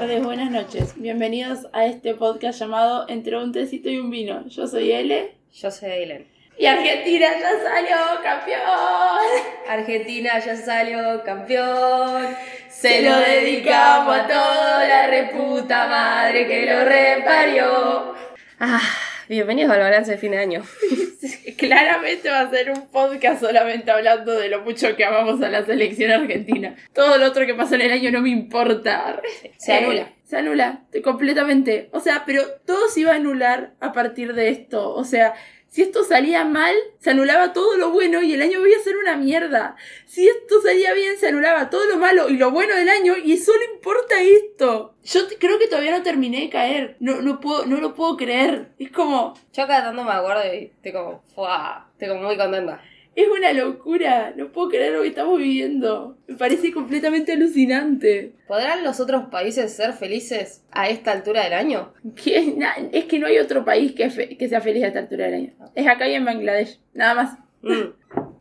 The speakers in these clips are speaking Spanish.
tardes, buenas noches. Bienvenidos a este podcast llamado Entre un tecito y un vino. Yo soy Ele. Yo soy Ailen. Y Argentina ya salió campeón. Argentina ya salió campeón. Se lo dedicamos a toda la reputa madre que lo reparió. Ah, bienvenidos al balance de fin de año. Claramente va a ser un podcast solamente hablando de lo mucho que amamos a la selección argentina. Todo lo otro que pasó en el año no me importa. Se anula. Eh, se anula completamente. O sea, pero todo se iba a anular a partir de esto. O sea, si esto salía mal, se anulaba todo lo bueno y el año iba a ser una mierda. Si esto salía bien, se anulaba todo lo malo y lo bueno del año y solo importa esto. Yo creo que todavía no terminé de caer. No, no, puedo, no lo puedo creer. Es como... Yo cada tanto me acuerdo y estoy como. Estoy como muy contenta. Es una locura. No puedo creer lo que estamos viviendo. Me parece completamente alucinante. ¿Podrán los otros países ser felices a esta altura del año? Que- na- es que no hay otro país que, fe- que sea feliz a esta altura del año. Es acá y en Bangladesh. Nada más. Mm.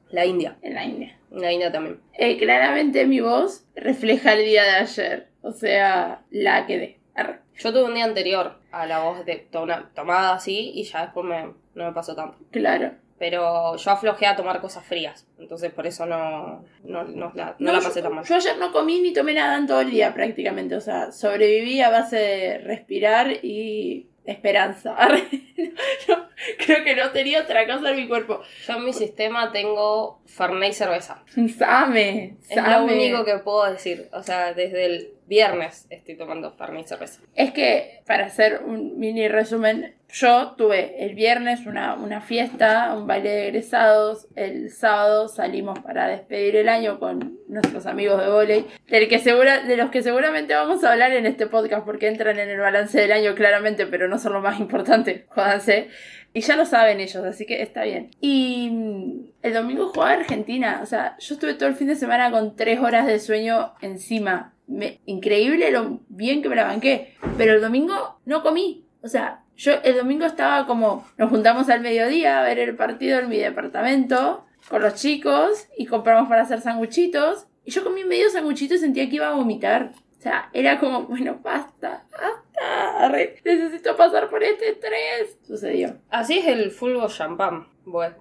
La India. En la India. La India también. Eh, claramente mi voz refleja el día de ayer. O sea, la quedé. Arre. Yo tuve un día anterior a la voz de to- una tomada así y ya después me, no me pasó tanto. Claro. Pero yo aflojé a tomar cosas frías. Entonces por eso no, no, no la, no la pasé yo, tan mal. yo ayer no comí ni tomé nada en todo el día prácticamente. O sea, sobreviví a base de respirar y esperanza. Creo que no tenía otra cosa en mi cuerpo. Yo en mi sistema tengo Fernet y cerveza. Same, Es lo same. único que puedo decir. O sea, desde el viernes estoy tomando Fernet cerveza. Es que, para hacer un mini resumen, yo tuve el viernes una, una fiesta, un baile de egresados, el sábado salimos para despedir el año con nuestros amigos de volei, del que segura, de los que seguramente vamos a hablar en este podcast porque entran en el balance del año claramente, pero no son lo más importante, jódanse. Y ya lo saben ellos, así que está bien. Y mm, el domingo jugaba Argentina. O sea, yo estuve todo el fin de semana con tres horas de sueño encima. Me- increíble lo bien que me la banqué. Pero el domingo no comí. O sea, yo el domingo estaba como. Nos juntamos al mediodía a ver el partido en mi departamento con los chicos y compramos para hacer sanguchitos. Y yo comí medio sanguchito y sentía que iba a vomitar. O sea, era como, bueno, basta, basta. necesito pasar por este estrés. Sucedió. Así es el fútbol champán. Bueno.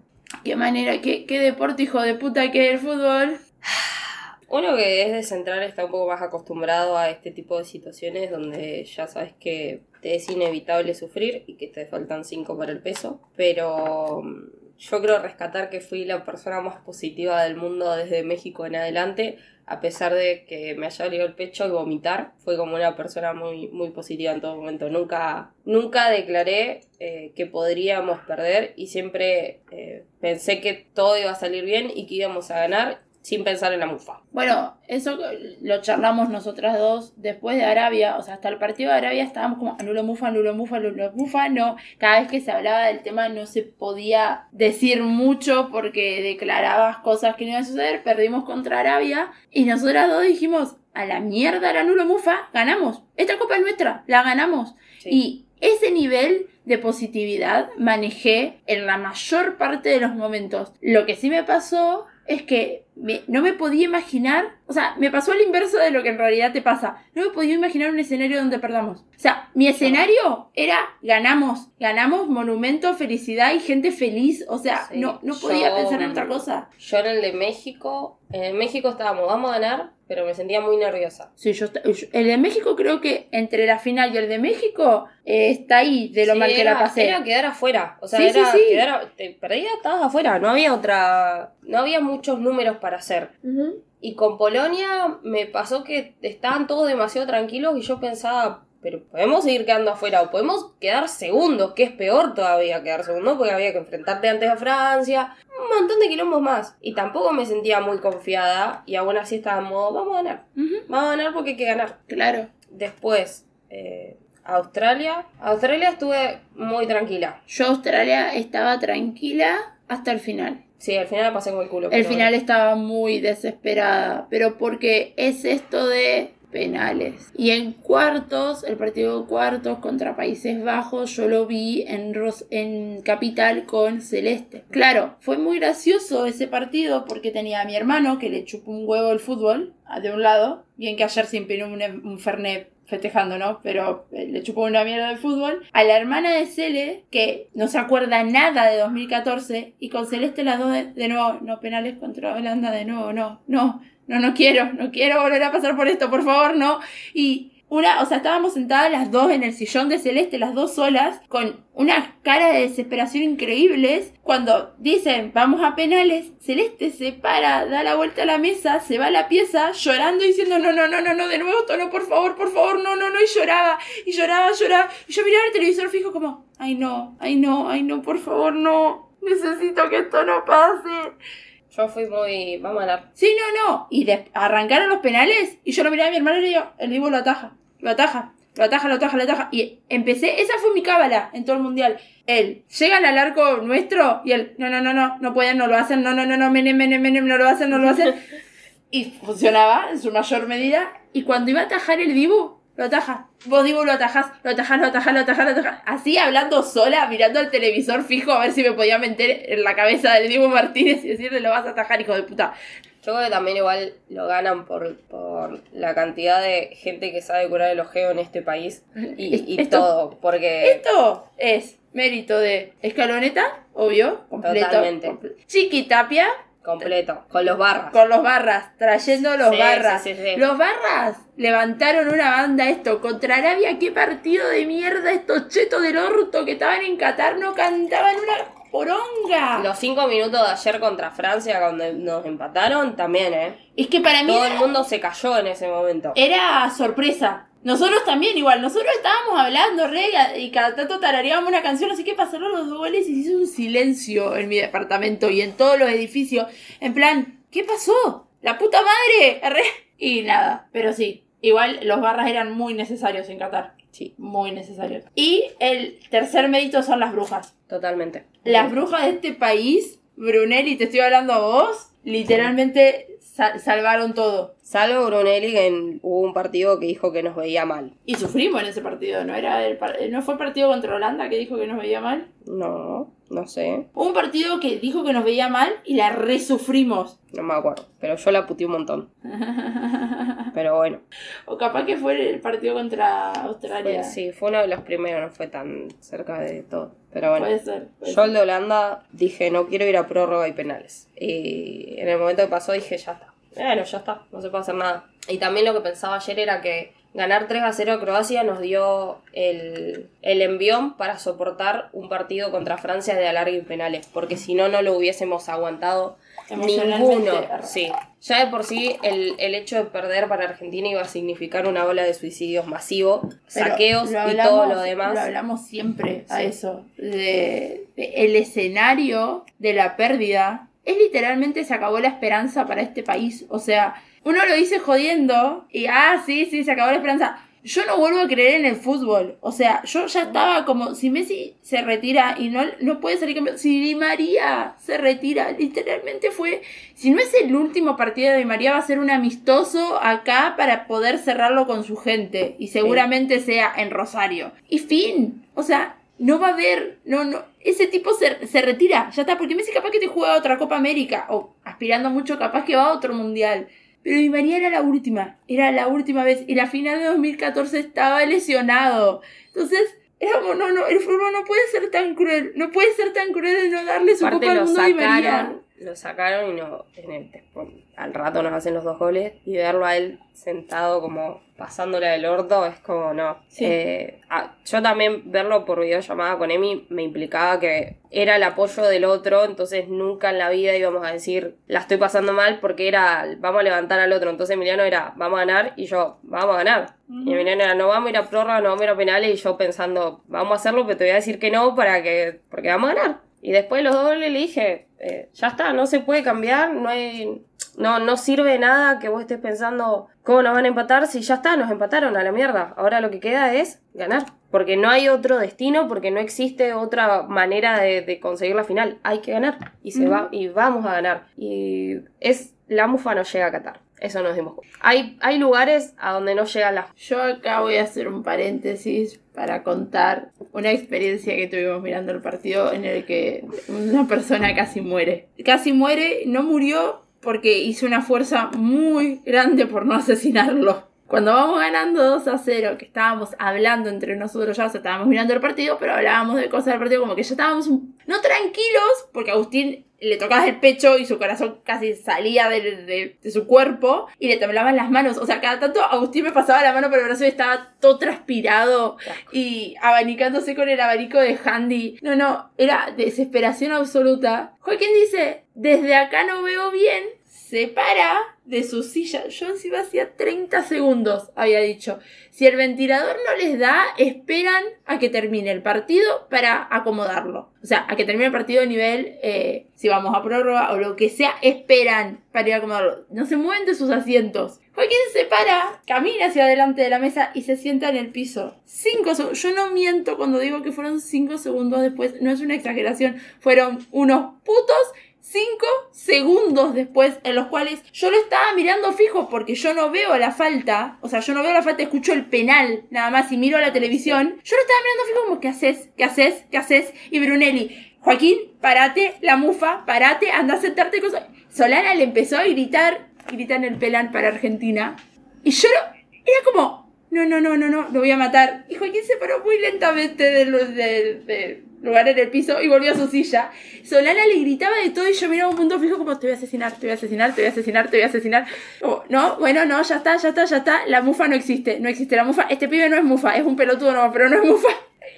Qué manera, qué, qué deporte hijo de puta que es el fútbol. Uno que es de central está un poco más acostumbrado a este tipo de situaciones donde ya sabes que te es inevitable sufrir y que te faltan 5 para el peso. Pero mm, yo creo rescatar que fui la persona más positiva del mundo desde México en adelante. A pesar de que me haya el pecho y vomitar, fue como una persona muy, muy positiva en todo momento. Nunca, nunca declaré eh, que podríamos perder y siempre eh, pensé que todo iba a salir bien y que íbamos a ganar sin pensar en la mufa. Bueno, eso lo charlamos nosotras dos después de Arabia, o sea, hasta el partido de Arabia estábamos como anulo mufa, anulo mufa, anulo mufa, no, cada vez que se hablaba del tema no se podía decir mucho porque declarabas cosas que no iban a suceder, perdimos contra Arabia y nosotras dos dijimos, a la mierda el anulo mufa, ganamos, esta copa es nuestra, la ganamos. Sí. Y ese nivel de positividad manejé en la mayor parte de los momentos. Lo que sí me pasó es que me- no me podía imaginar, o sea, me pasó al inverso de lo que en realidad te pasa. No me podía imaginar un escenario donde perdamos. O sea, mi escenario era ganamos, ganamos monumento, felicidad y gente feliz. O sea, Sí, no, no podía yo- pensar en otra cosa. Yo en el de México, en el México estábamos, vamos a ganar, pero me sentía muy nerviosa. Sí, yo, el de México creo que entre la final y el de México eh, está ahí de lo Sí, mal que era, la pasé. Era quedar afuera. O sea, Sí, era sí. quedar. Te perdías, estabas afuera. No había otra. No había muchos números para hacer. Y con Polonia me pasó que estaban todos demasiado tranquilos y yo pensaba, pero podemos seguir quedando afuera o podemos quedar segundos, que es peor todavía quedar segundos porque había que enfrentarte antes a Francia, un montón de quilombos más. Y tampoco me sentía muy confiada y aún así estaba en modo, vamos a ganar, vamos a ganar porque hay que ganar. Claro. Después, eh, Australia. Australia estuve muy tranquila. Yo Australia estaba tranquila hasta el final. Sí, al final la pasé con el culo. El final estaba muy desesperada, pero porque es esto de penales. Y en cuartos, el partido de cuartos contra Países Bajos, yo lo vi en, Ros en Capital con Celeste. Claro, fue muy gracioso ese partido porque tenía a mi hermano que le chupó un huevo el fútbol, de un lado, bien que ayer se impidió un, un Fernet festejando, ¿no? Pero eh, le chupó una mierda de fútbol. A la hermana de Cele, que no se acuerda nada de 2014, y con Celeste las dos de, nuevo, no penales contra Holanda, de nuevo, no, no, no, no quiero, no quiero volver a pasar por esto, por favor, no. Y una, o sea, estábamos sentadas las dos en el sillón de Celeste, las dos solas, con una cara de desesperación increíbles. Cuando dicen, vamos a penales, Celeste se para, da la vuelta a la mesa, se va a la pieza, llorando, diciendo, no, no, no, no, no, de nuevo, Tono, por favor, por favor, no, no, no, y lloraba, y lloraba, lloraba. Y yo miraba el televisor fijo como, ay no, ay no, ay no, por favor, no, necesito que esto no pase. Yo fui muy. Vamos a ganar. Sí, no, no. Y arrancaron los penales. Y yo lo miraba a mi hermano y le digo, el Divo lo ataja lo ataja, lo ataja, lo ataja, lo ataja. Y empecé, esa fue mi cábala en todo el mundial. Él, llegan al arco nuestro y él, no, no, no, no, no pueden, no lo hacen, no, no, no, no, menem, menem, menem, no lo hacen, no lo hacen. y funcionaba en su mayor medida. Y cuando iba a atajar el Dibu, lo ataja. Vos Dibu lo atajas, lo atajas, lo atajas, lo atajas, lo atajas. Así hablando sola, mirando al televisor fijo a ver si me podía meter en la cabeza del Dibu Martínez y decirle lo vas a atajar, hijo de puta. Yo creo que también igual lo ganan por, por la cantidad de gente que sabe curar el ojeo en este país y, y todo, porque... Esto es mérito de Escaloneta, obvio, completo. Totalmente. Chiqui Tapia. Completo, con los barras. Con los barras, trayendo los barras. los barras levantaron una banda esto contra Arabia. Qué partido de mierda estos chetos del orto que estaban en Qatar no cantaban una poronga. Los cinco minutos de ayer contra Francia, cuando nos empataron, también, ¿eh? Es que para mí. Todo el mundo se cayó en ese momento. Era sorpresa. Nosotros también, igual, nosotros estábamos hablando, re, y cada tanto tarareábamos una canción, así que pasaron los dos goles y se hizo un silencio en mi departamento y en todos los edificios. En plan, ¿qué pasó? ¡La puta madre! Y nada, pero sí, igual los barras eran muy necesarios en Qatar. Sí, muy necesarios. Y el tercer mérito son las brujas. Totalmente. Las brujas de este país, Brunelli, te estoy hablando a vos, literalmente salvaron todo. Salvo Brunelli, que hubo un partido que dijo que nos veía mal. Y sufrimos en ese partido, ¿no? Era el ¿No fue el partido contra Holanda que dijo que nos veía mal? No, no sé. Hubo un partido que dijo que nos veía mal y la resufrimos. No me acuerdo, pero yo la puteé un montón. pero bueno. O capaz que fue el partido contra Australia. sí, fue uno de los primeros, no fue tan cerca de todo. Pero bueno, puede ser, yo el de Holanda dije, no quiero ir a prórroga y penales. Y en el momento que pasó dije, ya está. Bueno, ya está, no se puede hacer nada. Y también lo que pensaba ayer era que ganar 3 a 0 a Croacia nos dio el, el envión para soportar un partido contra Francia de alargue y penales, porque si no, no lo hubiésemos aguantado ninguno. Sí. Ya de por sí, el, hecho de perder para Argentina iba a significar una ola de suicidios masivo, saqueos y todo lo demás. Lo hablamos siempre a eso. De, el escenario de la pérdida es literalmente se acabó la esperanza para este país. O sea, uno lo dice jodiendo y, ah, sí, sí, se acabó la esperanza yo no vuelvo a creer en el fútbol. O sea, yo ya estaba como, si Messi se retira y no, no puede salir campeón, si Di María se retira, literalmente fue, si no es el último partido de Di María, va a ser un amistoso acá para poder cerrarlo con su gente. Y seguramente sea en Rosario. Y fin. O sea, no va a haber, no, no, ese tipo se, se retira, ya está, porque Messi capaz que te juega otra Copa América, o aspirando mucho, capaz que va a otro mundial. Pero Di María era la última, era la última vez. Y la final de 2014 estaba lesionado. Entonces, era como, no, no, el fútbol no puede ser tan cruel. No puede ser tan cruel de no darle su copa al mundo a Di María. Lo sacaron y no, en el, al rato nos hacen los dos goles. Y verlo a él sentado como pasándole del orto es como no. Eh, yo también verlo por videollamada con Emi me implicaba que era el apoyo del otro, entonces nunca en la vida íbamos a decir la estoy pasando mal porque era vamos a levantar al otro. Entonces Emiliano era vamos a ganar y yo vamos a ganar. Y Emiliano era no vamos a ir a prórroga, no vamos a ir a penales y yo pensando vamos a hacerlo, pero te voy a decir que no para que porque vamos a ganar. Y después los dos le dije, eh, ya está, no se puede cambiar, no hay, no, no sirve nada que vos estés pensando cómo nos van a empatar si ya está, nos empataron a la mierda. Ahora lo que queda es ganar. Porque no hay otro destino, porque no existe otra manera de, conseguir la final. Hay que ganar. Y se va, y vamos a ganar. Y es la mufa no llega a Qatar. Eso nos dimos cuenta. Hay, hay lugares a donde no llega la... Yo acá voy a hacer un paréntesis para contar una experiencia que tuvimos mirando el partido en el que una persona casi muere. Casi muere, no murió porque hizo una fuerza muy grande por no asesinarlo. Cuando vamos ganando 2 a 0, que estábamos hablando entre nosotros ya, o sea, estábamos mirando el partido, pero hablábamos de cosas del partido como que ya estábamos no tranquilos, porque Agustín le tocaba el pecho y su corazón casi salía de, de- de su cuerpo y le temblaban las manos. O sea, cada tanto Agustín me pasaba la mano por el brazo y estaba todo transpirado y abanicándose con el abanico de Handy. No, no, era desesperación absoluta. Joaquín dice, desde acá no veo bien. Se para de su silla. Yo encima hacía 30 segundos, había dicho. Si el ventilador no les da, esperan a que termine el partido para acomodarlo. O sea, a que termine el partido a nivel, eh, si vamos a prórroga o lo que sea, esperan para ir a acomodarlo. No se mueven de sus asientos. Joaquín se para, camina hacia adelante de la mesa y se sienta en el piso. Cinco segundos. Yo no miento cuando digo que fueron cinco segundos después. No es una exageración. Fueron unos putos cinco segundos después en los cuales yo lo estaba mirando fijo porque yo no veo la falta. O sea, yo no veo la falta, escucho el penal nada más y miro a la televisión. Yo lo estaba mirando fijo como, ¿qué haces? ¿Qué haces? ¿Qué haces? Y Brunelli, Joaquín, parate, la mufa, parate, anda a sentarte cosas. Solana le empezó a gritar, grita en el penal para Argentina. Y yo no, era como, no, no, no, no, no, lo voy a matar. Y Joaquín se paró muy lentamente del, del- del lugar en el piso y volvió a su silla. Solana le gritaba de todo y yo miraba un punto fijo como, te voy a asesinar, te voy a asesinar, te voy a asesinar, te voy a asesinar. Como, no, bueno, no, ya está, ya está, ya está. La mufa no existe, no existe la mufa. Este pibe no es mufa, es un pelotudo nomás, pero no es mufa.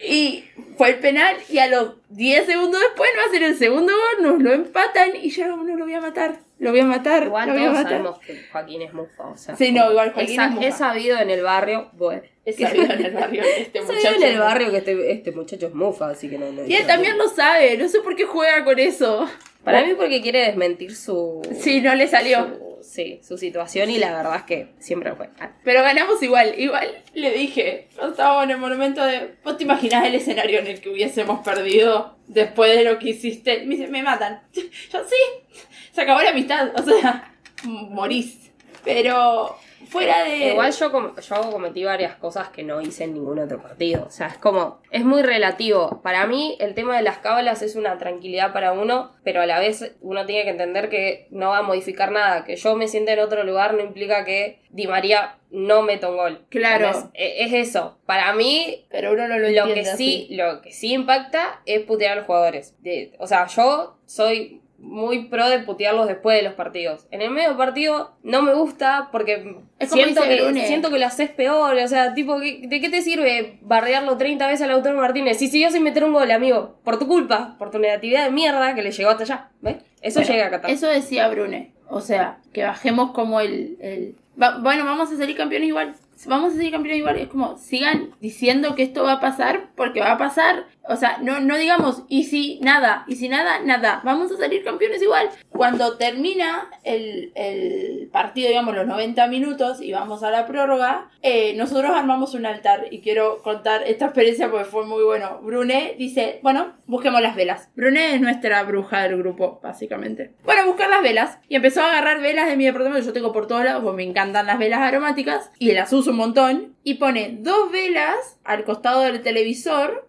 Y fue el penal y a los 10 segundos después va a ser el segundo gol, nos lo empatan y yo no, no lo voy a matar, lo voy a matar, Igual lo voy a todos matar. sabemos que Joaquín es mufa, o sea. Sí, no, igual Joaquín es, es mufa. es sabido en el barrio, bueno. Es sabido en el barrio que este Es muchacho. en el barrio que este, este muchacho es mufa, así que no, no Y él también lo sabe, no sé por qué juega con eso. Para mí porque quiere desmentir su... Sí, no le salió. su- sí, su situación y la verdad es que siempre lo fue. Ah, Pero ganamos igual. Igual le dije, cuando estábamos en el monumento de. ¿Vos te imaginás el escenario en el que hubiésemos perdido después de lo que hiciste? Me dice, me matan. Yo sí. Se acabó la amistad. O sea, morís. Pero fuera de. Igual yo, com- yo cometí varias cosas que no hice en ningún otro partido. O sea, es como, es muy relativo. Para mí, el tema de las cábalas es una tranquilidad para uno, pero a la vez uno tiene que entender que no va a modificar nada. Que yo me sienta en otro lugar no implica que Di María no meta un gol. Claro. E- Es, eso. Para mí, Pero uno no lo lo que sí, así. lo que sí impacta es putear a los jugadores. De- o sea, yo soy muy pro de putearlos después de los partidos. En el medio partido no me gusta porque Es siento que, Brune. siento que lo haces peor. O sea, tipo, ¿qué- ¿de qué te sirve bardearlo 30 veces al autor Martínez? Si siguió sin meter un gol, amigo, por tu culpa, por tu negatividad de mierda que le llegó hasta allá. ¿Ves? Eso Bueno, llega a Qatar. Eso decía Brune. O sea, que bajemos como el. el- Va- bueno, vamos a salir campeones igual. Vamos a salir campeones igual. Es como, sigan diciendo que esto va a pasar porque va a pasar. O sea, no, no digamos, y si nada, y si nada, nada. Vamos a salir campeones igual. Cuando termina el, el partido, digamos, los 90 minutos y vamos a la prórroga, eh, nosotros armamos un altar. Y quiero contar esta experiencia porque fue muy bueno. Brune dice, bueno, busquemos las velas. Brune es nuestra bruja del grupo, básicamente. Bueno, buscar las velas. Y empezó a agarrar velas de mi departamento. Yo tengo por todos lados, porque me encantan las velas aromáticas. Y las uso un montón. Y pone dos velas al costado del televisor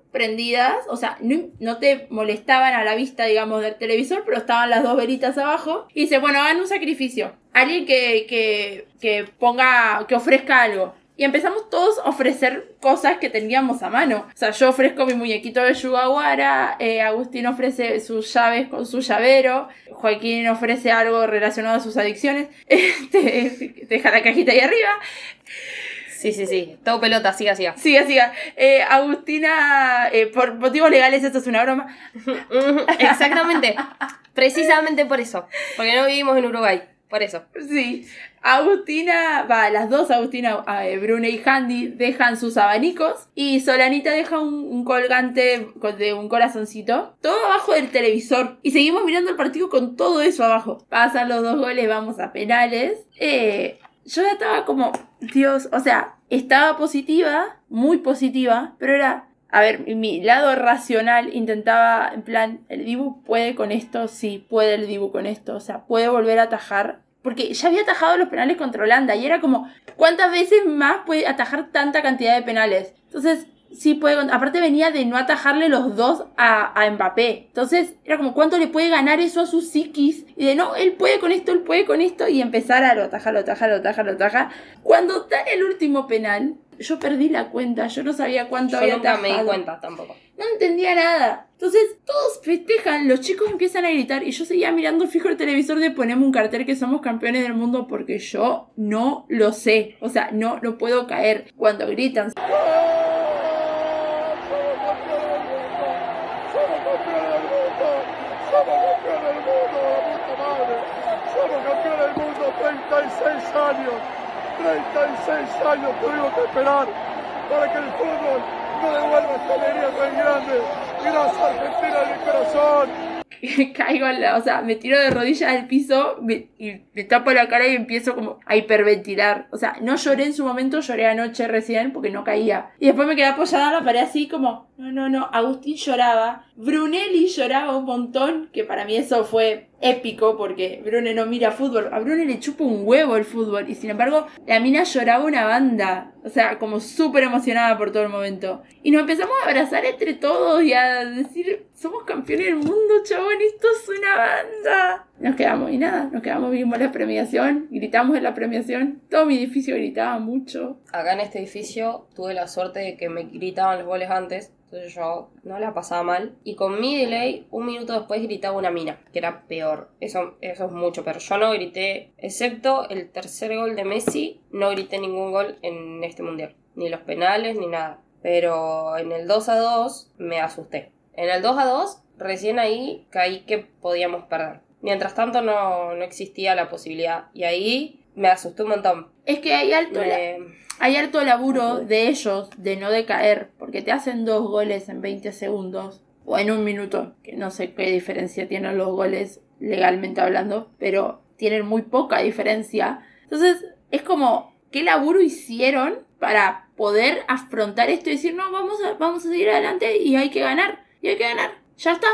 o sea, no, te molestaban a la vista, digamos, del televisor, pero estaban las dos velitas abajo. Y dice, bueno, hagan un sacrificio. Alguien que, que, ponga, que ofrezca algo. Y empezamos todos a ofrecer cosas que teníamos a mano. O sea, yo ofrezco mi muñequito de Yugaguara, eh, Agustín ofrece sus llaves con su llavero, Joaquín ofrece algo relacionado a sus adicciones, este, deja la cajita ahí arriba, Sí, sí, sí. Todo pelota, siga, siga. Siga, siga. Eh, Agustina, eh, por motivos legales, esto es una broma. Exactamente. Precisamente por eso. Porque no vivimos en Uruguay. Por eso. Sí. Agustina, va, las dos, Agustina, eh, Brune y Handy, dejan sus abanicos. Y Solanita deja un, un colgante de un corazoncito. Todo abajo del televisor. Y seguimos mirando el partido con todo eso abajo. Pasan los dos goles, vamos a penales. Eh, yo ya estaba como, Dios, o sea, estaba positiva, muy positiva, pero era, a ver, mi lado racional intentaba, en plan, el Dibu puede con esto, sí, puede el Dibu con esto, o sea, puede volver a atajar porque ya había atajado los penales contra Holanda y era como, ¿cuántas veces más puede atajar tanta cantidad de penales? Entonces, sí puede. Aparte, venía de no atajarle los dos a, a, Mbappé. Entonces, era como, ¿cuánto le puede ganar eso a sus psiquis? Y de no, él puede con esto, él puede con esto. Y empezar a lo atajar, lo atajar, lo atajar, lo. Cuando está el último penal, yo perdí la cuenta. Yo no sabía cuánto Yo había nunca me di atajado. cuenta tampoco. No entendía nada. Entonces todos festejan, los chicos empiezan a gritar y yo seguía mirando fijo el televisor de ponemos un cartel que somos campeones del mundo porque yo no lo sé. O sea, no, no puedo caer cuando gritan. Somos campeones del mundo, 36 años. 36 años tuvimos que esperar para que el fútbol nos devuelva esta alegría tan grande. Gracias Argentina de mi corazón. Caigo la, o sea, me tiro de rodillas al piso y me tapo la cara y empiezo como a hiperventilar. O sea, no lloré en su momento, lloré anoche recién porque no caía. Y después me quedé apoyada en la pared así como, no, no, no, Agustín lloraba. Brunelli lloraba un montón, que para mí eso fue épico porque Brune no mira fútbol. A Brune le chupa un huevo el fútbol y sin embargo la mina lloraba una banda. O sea, como súper emocionada por todo el momento. Y nos empezamos a abrazar entre todos y a decir, somos campeones del mundo, chabón, esto es una banda. Nos quedamos y nada, nos quedamos, vimos la premiación, gritamos en la premiación. Todo mi edificio gritaba mucho. Acá en este edificio tuve la suerte de que me gritaban los goles antes. Yo no la pasaba mal. Y con mi delay, un minuto después gritaba una mina, que era peor. Eso, eso es mucho, pero yo no grité, excepto el tercer gol de Messi, no grité ningún gol en este mundial. Ni los penales, ni nada. Pero en el 2 a 2 me asusté. En el 2 a 2, recién ahí caí que podíamos perder. Mientras tanto no, no existía la posibilidad. Y ahí me asusté un montón. Es que hay alto, la- hay harto laburo de ellos de no decaer, porque te hacen dos goles en 20 segundos o en un minuto, que no sé qué diferencia tienen los goles legalmente hablando, pero tienen muy poca diferencia. Entonces, es como, ¿qué laburo hicieron para poder afrontar esto y decir, no, vamos a, vamos a seguir adelante y hay que ganar, y hay que ganar, ya está.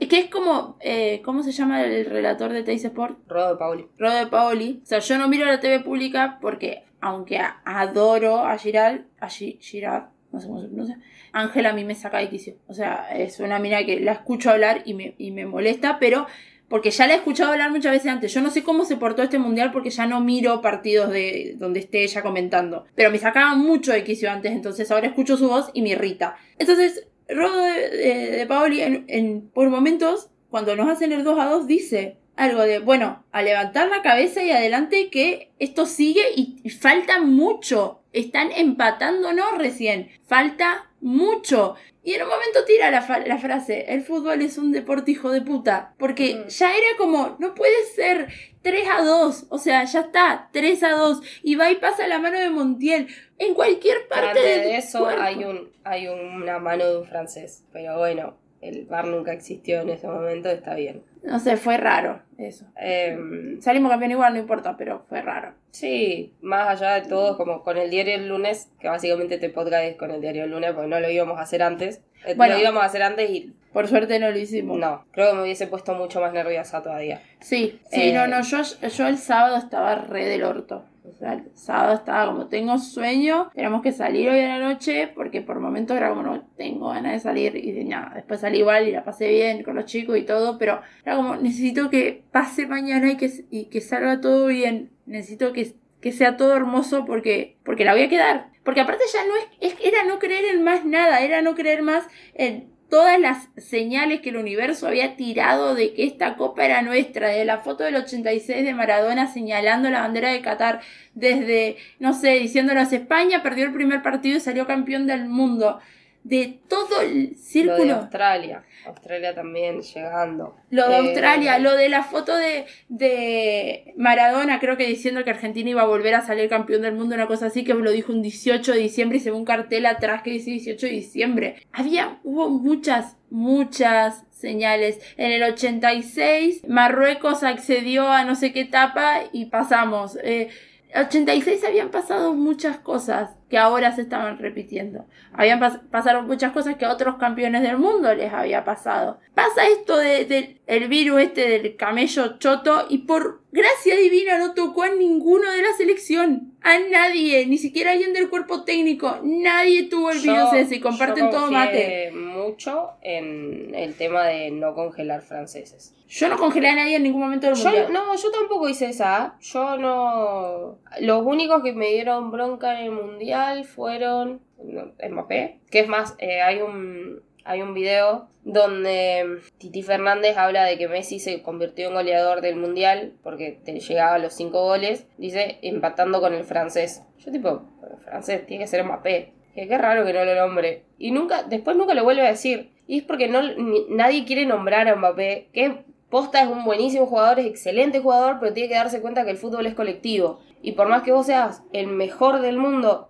Es que es como, eh, ¿cómo se llama el relator de Teis Sport? Rodo de Pauli. Rodo de Paoli. O sea, yo no miro la TV pública porque, aunque adoro a Giral, a Girard, no sé cómo se pronuncia, Ángela a mí me saca de quicio. O sea, es una mina que la escucho hablar y me, y me molesta, pero porque ya la he escuchado hablar muchas veces antes. Yo no sé cómo se portó este mundial porque ya no miro partidos de donde esté ella comentando. Pero me sacaba mucho de quicio antes, entonces ahora escucho su voz y me irrita. Entonces, Rodo de, de- Paoli, en, en- por momentos, cuando nos hacen el 2 a 2, dice algo de, bueno, a levantar la cabeza y adelante que esto sigue y, y falta mucho. Están empatándonos recién. Falta mucho. Y en un momento tira la, la frase, el fútbol es un deporte hijo de puta. Porque ya era como, no puede ser 3 a 2. O sea, ya está, 3 a 2. Y va y pasa la mano de Montiel. En cualquier parte Antes del de eso cuerpo. hay un hay una mano de un francés. Pero bueno, el bar nunca existió en ese momento, está bien. No sé, fue raro eso. Em, Salimos campeón igual, no importa, pero fue raro. sí, más allá de todo, como con el diario del lunes, que básicamente este podcast es con el diario del lunes, porque no lo íbamos a hacer antes. Eh, Bueno. Lo íbamos a hacer antes y Por suerte no lo hicimos. no, creo que me hubiese puesto mucho más nerviosa todavía. Sí, sí, Eh, no, no, yo, yo el sábado estaba re del orto. O sea, el sábado estaba como, tengo sueño, tenemos que salir hoy a la noche, porque por momentos era como, no, tengo ganas de salir, y nada, después salí igual y la pasé bien con los chicos y todo, pero era como, necesito que pase mañana y que, y que salga todo bien, necesito que, que sea todo hermoso porque, porque la voy a quedar. Porque aparte ya no es, es, era no creer en más nada, era no creer más en todas las señales que el universo había tirado de que esta copa era nuestra, de la foto del 86 de Maradona señalando la bandera de Qatar, desde, no sé, diciéndonos España perdió el primer partido y salió campeón del mundo, de todo el Lo de círculo. Australia. Australia también llegando. Lo de Eh, Australia, lo de la foto de, de Maradona, creo que diciendo que Argentina iba a volver a salir campeón del mundo, una cosa así, que lo dijo un 18 de diciembre y se ve un cartel atrás que dice 18 de diciembre. Había, hubo muchas, muchas señales. En el 86, Marruecos accedió a no sé qué etapa y pasamos. Eh, 86 habían pasado muchas cosas. Que ahora se estaban repitiendo. Habían pasaron muchas cosas que a otros campeones del mundo les había pasado. Pasa esto del de, el virus este del camello choto y por gracia divina no tocó a ninguno de la selección. A nadie, ni siquiera alguien del cuerpo técnico. Nadie tuvo el virus ese y comparten todo mate. mucho en el tema de no congelar franceses. Yo no congelé a nadie en ningún momento del mundial. No, yo tampoco hice esa. Yo no. Los únicos que me dieron bronca en el mundial fueron Mbappé. Que es más, eh, hay un hay un video donde Titi Fernández habla de que Messi se convirtió en goleador del mundial porque te llegaba a los cinco goles, dice empatando con el francés. Yo tipo, francés tiene que ser Mbappé. Qué raro que no lo nombre. Y nunca, después nunca lo vuelve a decir. Y es porque no, nadie quiere nombrar a Mbappé, que Posta es un buenísimo jugador, es excelente jugador, pero tiene que darse cuenta que el fútbol es colectivo. Y por más que vos seas el mejor del mundo,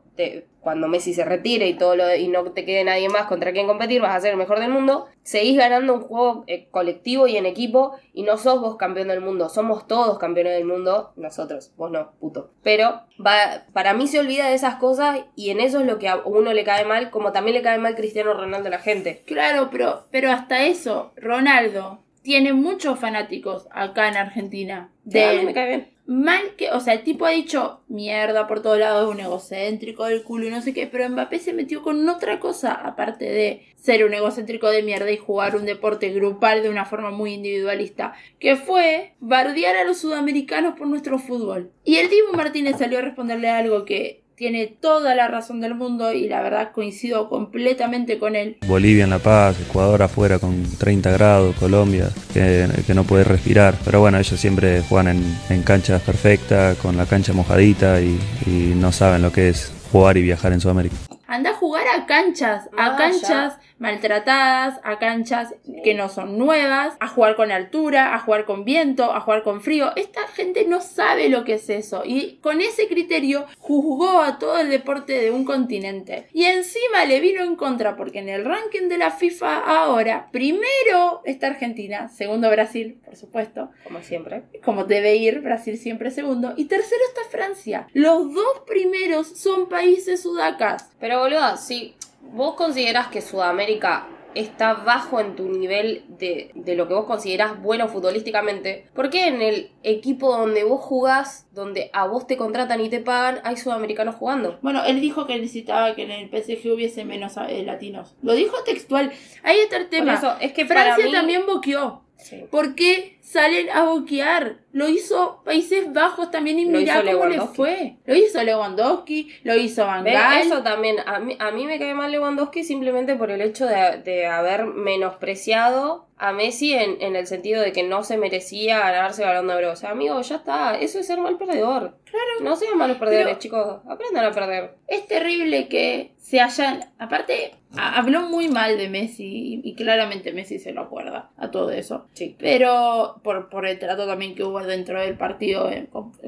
cuando Messi se retire y todo lo, y no te quede nadie más contra quien competir, vas a ser el mejor del mundo, seguís ganando un juego eh, colectivo y en equipo y no sos vos campeón del mundo, somos todos campeones del mundo, nosotros, vos no, puto. Pero va, para mí se olvida de esas cosas y en eso es lo que a uno le cae mal, como también le cae mal Cristiano Ronaldo a la gente. Claro, pero, pero hasta eso, Ronaldo tiene muchos fanáticos acá en Argentina. De me cae bien. Mal que, o sea, el tipo ha dicho mierda por todos lados, un egocéntrico del culo y no sé qué, pero Mbappé se metió con otra cosa, aparte de ser un egocéntrico de mierda y jugar un deporte grupal de una forma muy individualista, que fue bardear a los sudamericanos por nuestro fútbol. Y el Dibu Martínez salió a responderle algo que tiene toda la razón del mundo y la verdad coincido completamente con él. Bolivia en La Paz, Ecuador afuera con 30 grados, Colombia, que, no puede respirar. Pero bueno, ellos siempre juegan en, canchas perfectas, con la cancha mojadita y, y no saben lo que es jugar y viajar en Sudamérica. Anda a jugar a canchas, a canchas maltratadas, a canchas que no son nuevas, a jugar con altura, a jugar con viento, a jugar con frío. Esta gente no sabe lo que es eso y con ese criterio juzgó a todo el deporte de un continente. Y encima le vino en contra porque en el ranking de la FIFA ahora, primero está Argentina, segundo Brasil, por supuesto. Como siempre. Como debe ir, Brasil siempre segundo. Y tercero está Francia. Los dos primeros son países sudacas. Pero boludo, si vos consideras que Sudamérica está bajo en tu nivel de, de, lo que vos considerás bueno futbolísticamente, ¿por qué en el equipo donde vos jugás, donde a vos te contratan y te pagan, hay sudamericanos jugando? Bueno, él dijo que necesitaba que en el PSG hubiese menos eh, latinos. Lo dijo textual. Ahí está el tema. eso, es que Francia también boqueó. ¿Por qué salen a boquear? Lo hizo Países Bajos también y mirá cómo le fue. Lo hizo Lewandowski, lo hizo Van Gaal. Eso también, a mí, a mí me cae mal Lewandowski simplemente por el hecho de, de haber menospreciado a Messi en, en, el sentido de que no se merecía ganarse el balón de oro. O sea, amigo, ya está. Eso es ser mal perdedor. Claro. No sean malos perdedores, chicos. Aprendan a perder. Es terrible que se hayan. Aparte, habló muy mal de Messi y, claramente Messi se lo acuerda a todo eso. Sí. Pero por, por el trato también que hubo dentro del partido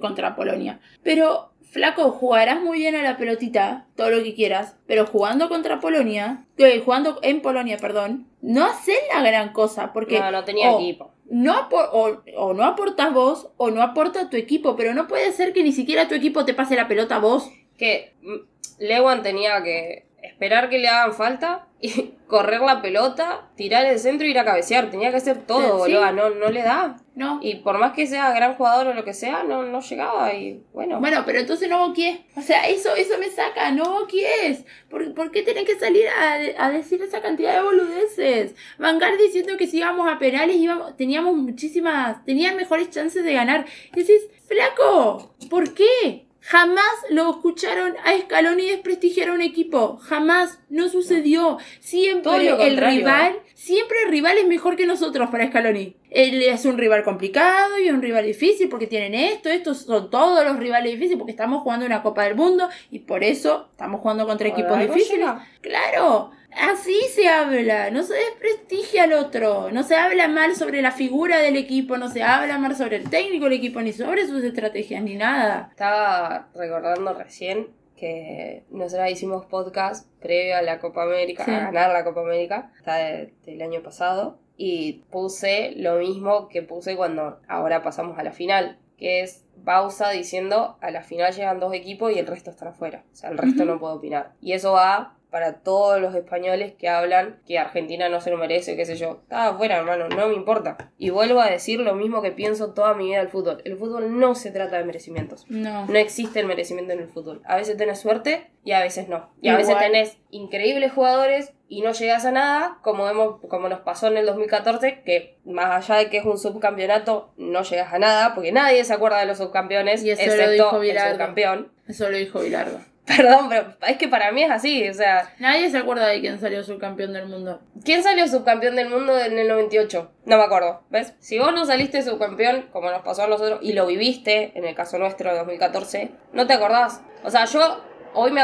contra Polonia. Pero Flaco, jugarás muy bien a la pelotita, todo lo que quieras, pero jugando contra Polonia, eh, jugando en Polonia, perdón, no haces la gran cosa, porque... No, no tenía equipo. No o, no aportas vos, o no aporta tu equipo, pero no puede ser que ni siquiera tu equipo te pase la pelota a vos. Que mm, Lewan tenía que esperar que le hagan falta y correr la pelota, tirar el centro y ir a cabecear. Tenía que hacer todo, boludo. No, no le da. No. Y por más que sea gran jugador o lo que sea, no, no llegaba. Y bueno. Bueno, pero entonces no boquies. O sea, eso, eso me saca. No boquies. ¿Por, ¿Por qué tenés que salir a, a, decir esa cantidad de boludeces? Vanguard diciendo que si íbamos a penales íbamos, teníamos muchísimas. Tenían mejores chances de ganar. Y decís, flaco, ¿por qué? Jamás lo escucharon a Scaloni desprestigiar a un equipo. Jamás. No sucedió. Siempre el rival, siempre el rival es mejor que nosotros para Scaloni. Él es un rival complicado y un rival difícil porque tienen esto, estos son todos los rivales difíciles porque estamos jugando una Copa del Mundo y por eso estamos jugando contra equipos difíciles. Claro. Así se habla, no se desprestigia al otro, no se habla mal sobre la figura del equipo, no se habla mal sobre el técnico del equipo, ni sobre sus estrategias, ni nada. Estaba recordando recién que nosotros hicimos podcast previo a la Copa América, a ganar la Copa América, está del año pasado, y puse lo mismo que puse cuando ahora pasamos a la final, que es Bausa diciendo a la final llegan dos equipos y el resto están afuera. O sea, el resto no puede opinar. Y eso va para todos los españoles que hablan que Argentina no se lo merece, qué sé yo. Está afuera, hermano, no me importa. Y vuelvo a decir lo mismo que pienso toda mi vida del fútbol. El fútbol no se trata de merecimientos. No. No existe el merecimiento en el fútbol. A veces tenés suerte y a veces no. Y a Igual. veces tenés increíbles jugadores y no llegas a nada, como, hemos, como nos pasó en el 2014, que más allá de que es un subcampeonato, no llegas a nada, porque nadie se acuerda de los subcampeones, Y eso lo excepto dijo el subcampeón. Eso lo dijo Bilardo. Perdón, pero es que para mí es así, o sea, Nadie se acuerda de quién salió subcampeón del mundo. ¿quién salió subcampeón del mundo en el 98? No me acuerdo, ¿ves? Si vos no saliste subcampeón, como nos pasó a nosotros, y lo viviste, en el caso nuestro de 2014, no te acordás. O sea, yo hoy me...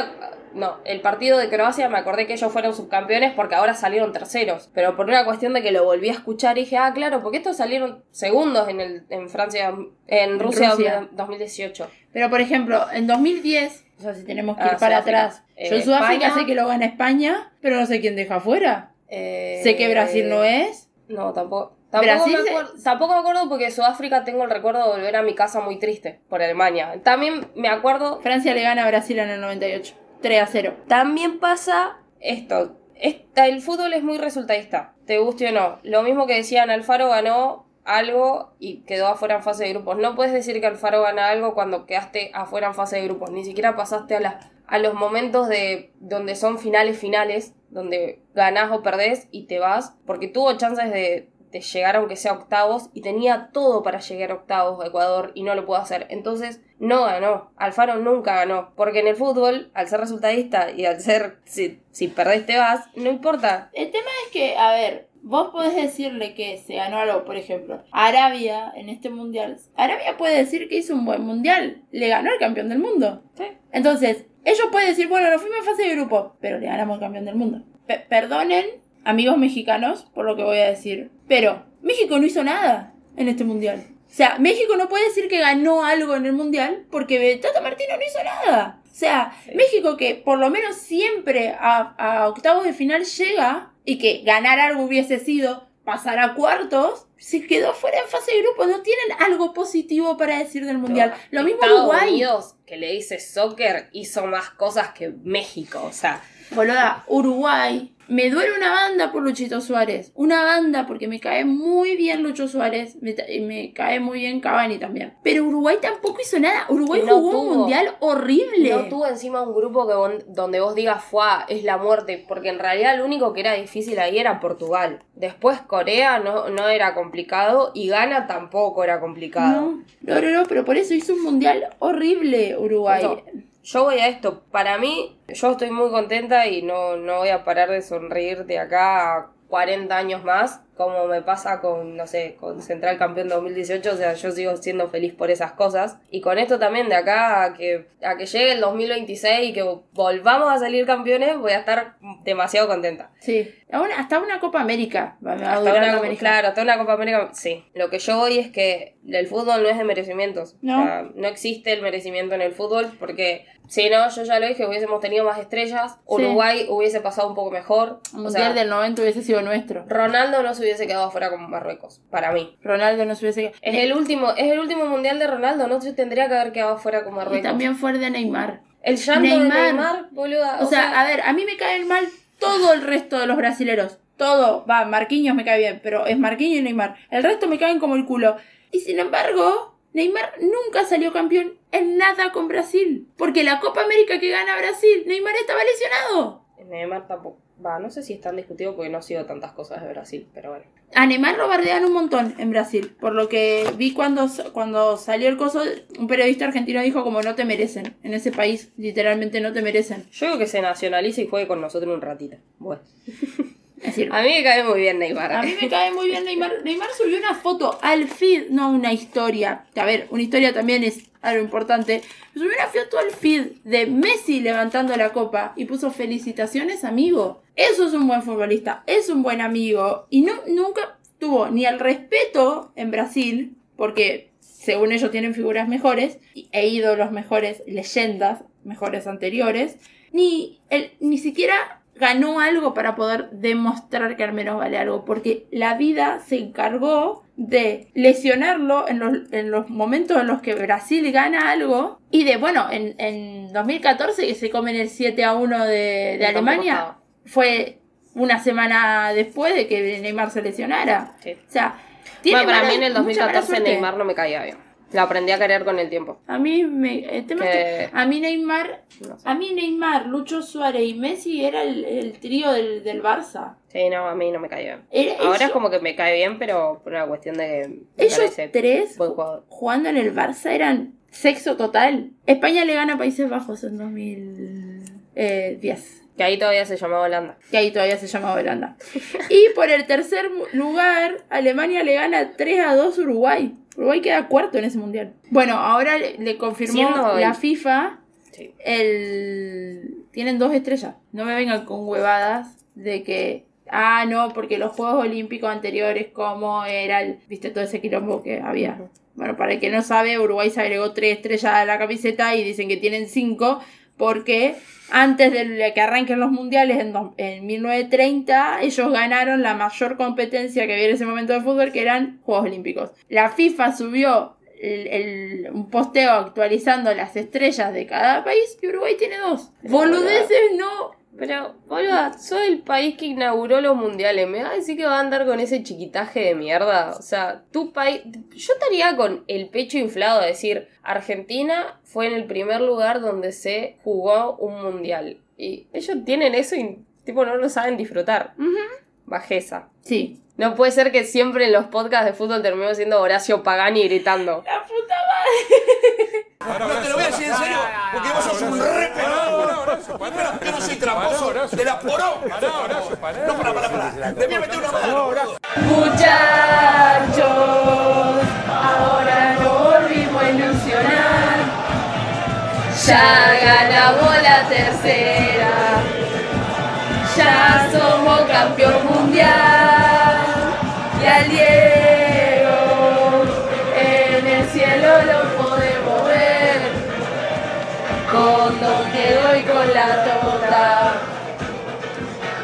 No, el partido de Croacia me acordé que ellos fueron subcampeones porque ahora salieron terceros. Pero por una cuestión de que lo volví a escuchar y dije, ah, claro, porque estos salieron segundos en, el, en Francia, en Rusia, Rusia. 2018. Pero por ejemplo, en 2010, o sea, si tenemos que ir Ah, para Sudáfrica. atrás. Eh, Yo en Sudáfrica España. sé que lo gana España, pero no sé quién deja afuera. Eh, Sé que Brasil no es. No, tampoco. Tampoco me, acuerdo, tampoco me acuerdo porque Sudáfrica tengo el recuerdo de volver a mi casa muy triste por Alemania. También me acuerdo, Francia le gana a Brasil en el 98. 3 a 0. también pasa esto. Esta, el fútbol es muy resultadista, te guste o no. Lo mismo que decían, Alfaro ganó algo y quedó afuera en fase de grupos. No puedes decir que Alfaro gana algo cuando quedaste afuera en fase de grupos. Ni siquiera pasaste a, a los momentos de donde son finales finales, donde ganás o perdés y te vas, porque tuvo chances de, de llegar aunque sea a octavos y tenía todo para llegar a octavos de Ecuador y no lo pudo hacer. Entonces no ganó. Alfaro nunca ganó. Porque en el fútbol, al ser resultadista y al ser si, si perdés te vas, no importa. El tema es que, a ver, vos podés decirle que se ganó algo, por ejemplo, Arabia en este mundial. Arabia puede decir que hizo un buen mundial. Le ganó al campeón del mundo. Entonces, ellos pueden decir, bueno, nos fuimos en fase de grupo, pero le ganamos al campeón del mundo. Pe- perdonen, amigos mexicanos, por lo que voy a decir, pero México no hizo nada en este mundial. O sea, México no puede decir que ganó algo en el mundial porque Tata Martino no hizo nada. O sea, Sí. México que por lo menos siempre a, a octavos de final llega y que ganar algo hubiese sido pasar a cuartos, se quedó fuera en fase de grupos. No tienen algo positivo para decir del mundial. Lo mismo Estados Uruguay. Unidos, que le dice soccer, hizo más cosas que México. O sea, Boluda, Uruguay. Me duele una banda por Luchito Suárez. Una banda porque me cae muy bien Lucho Suárez. Me, me cae muy bien Cavani también. Pero Uruguay tampoco hizo nada. Uruguay No jugó un tuvo. mundial horrible. no tuvo encima un grupo que donde vos digas, fue es la muerte. Porque en realidad lo único que era difícil ahí era Portugal. Después Corea no, no era complicado y Ghana tampoco era complicado. No, no, no, no, pero por eso hizo un mundial horrible Uruguay. No. Yo voy a esto. Para mí, yo estoy muy contenta y no, no voy a parar de sonreír de acá a 40 años más, como me pasa con, no sé, con Central Campeón 2018. O sea, yo sigo siendo feliz por esas cosas. Y con esto también, de acá a que, a que llegue el 2026 y que volvamos a salir campeones, voy a estar demasiado contenta. Sí. Aún- hasta una Copa América. Va, va a Hasta una, América. claro, hasta una Copa América, sí. Lo que yo voy es que el fútbol no es de merecimientos. No. O sea, no existe el merecimiento en el fútbol porque, si no, yo ya lo dije, hubiésemos tenido más estrellas. Uruguay hubiese pasado un poco mejor. El O mundial sea, del 90 hubiese sido nuestro. Ronaldo no se hubiese quedado afuera como Marruecos, para mí. Ronaldo no se hubiese Es el último, es el último mundial de Ronaldo, no se tendría que haber quedado afuera como Y Marruecos. también fue el de Neymar. el llanto Neymar. de Neymar, boluda. O, sea, a ver, a mí me caen mal todo el resto de los brasileros. Todo, va, Marquinhos me cae bien, pero es Marquinhos y Neymar. El resto me caen como el culo. Y sin embargo, Neymar nunca salió campeón en nada con Brasil. Porque la Copa América que gana Brasil, Neymar estaba lesionado. Neymar tampoco. Va, no sé si es tan discutido porque no sigo tantas cosas de Brasil, pero bueno. A Neymar lo bardean un montón en Brasil. Por lo que vi cuando, cuando salió el coso, un periodista argentino dijo como no te merecen. En ese país, literalmente no te merecen. Yo digo que se nacionalice y juegue con nosotros un ratito. Bueno. Decir, A mí me cae muy bien Neymar. A mí me cae muy bien Neymar. Neymar subió una foto al feed, no una historia. A ver, una historia también es algo importante. Subió una foto al feed de Messi levantando la copa y puso felicitaciones, amigo. Eso es un buen futbolista, es un buen amigo. Y no, nunca tuvo ni el respeto en Brasil, porque según ellos tienen figuras mejores, e ídolos mejores, leyendas mejores anteriores, ni, el, ni siquiera ganó algo para poder demostrar que al menos vale algo, porque la vida se encargó de lesionarlo en los, en los momentos en los que Brasil gana algo y de, bueno, en, en 2014 que se comen el 7 a 1 de, de Alemania, fue una semana después de que Neymar se lesionara. Sí. O sea, tiene Bueno, para mala- mí en el mucha mala 2014 suerte. Neymar no me caía bien. Lo aprendí a querer con el tiempo. A mí, me, el tema es Que- que a mí Neymar, No sé. a mí Neymar, Lucho Suárez y Messi era el, el trío del, del Barça. Sí, no, a mí no me caía bien. Era- Ahora ellos- es como que me cae bien, pero por una cuestión de que Ellos tres jugando en el Barça eran sexo total. España le gana a Países Bajos en 2010. Que ahí todavía se llamaba Holanda. Que ahí todavía se llama Holanda. Y por el tercer lugar, Alemania le gana 3 a 2 a Uruguay. Uruguay queda cuarto en ese mundial. Bueno, ahora le, confirmó la FIFA Sí. el... Tienen dos estrellas. No me vengan con huevadas de que... Ah, no, porque los Juegos Olímpicos anteriores, como era el... Viste todo ese quilombo que había. Bueno, para el que no sabe, Uruguay se agregó tres estrellas a la camiseta y dicen que tienen cinco porque antes de que arranquen los mundiales en, en 1930, ellos ganaron la mayor competencia que había en ese momento de fútbol, que eran Juegos Olímpicos. La FIFA subió el- el- un posteo actualizando las estrellas de cada país y Uruguay tiene dos. Boludeces no. Pero, boluda, soy el país que inauguró los mundiales. ¿Me vas a decir que va a andar con ese chiquitaje de mierda? O sea, tu país. Yo estaría con el pecho inflado de decir: Argentina fue en el primer lugar donde se jugó un mundial. Y ellos tienen eso y, tipo, no lo saben disfrutar. Bajeza. Sí. No puede ser que siempre en los podcasts de fútbol terminemos siendo Horacio Pagani gritando. La puta madre. No te lo voy a decir en serio, porque vos sos un re pelado. Pero yo no soy tramposo de la poró. No, para, para, para. Le voy a meter una mano. Muchachos, ahora nos volvimos a ilusionar. Ya ganamos la tercera. Ya somos campeón mundial. Con la tota.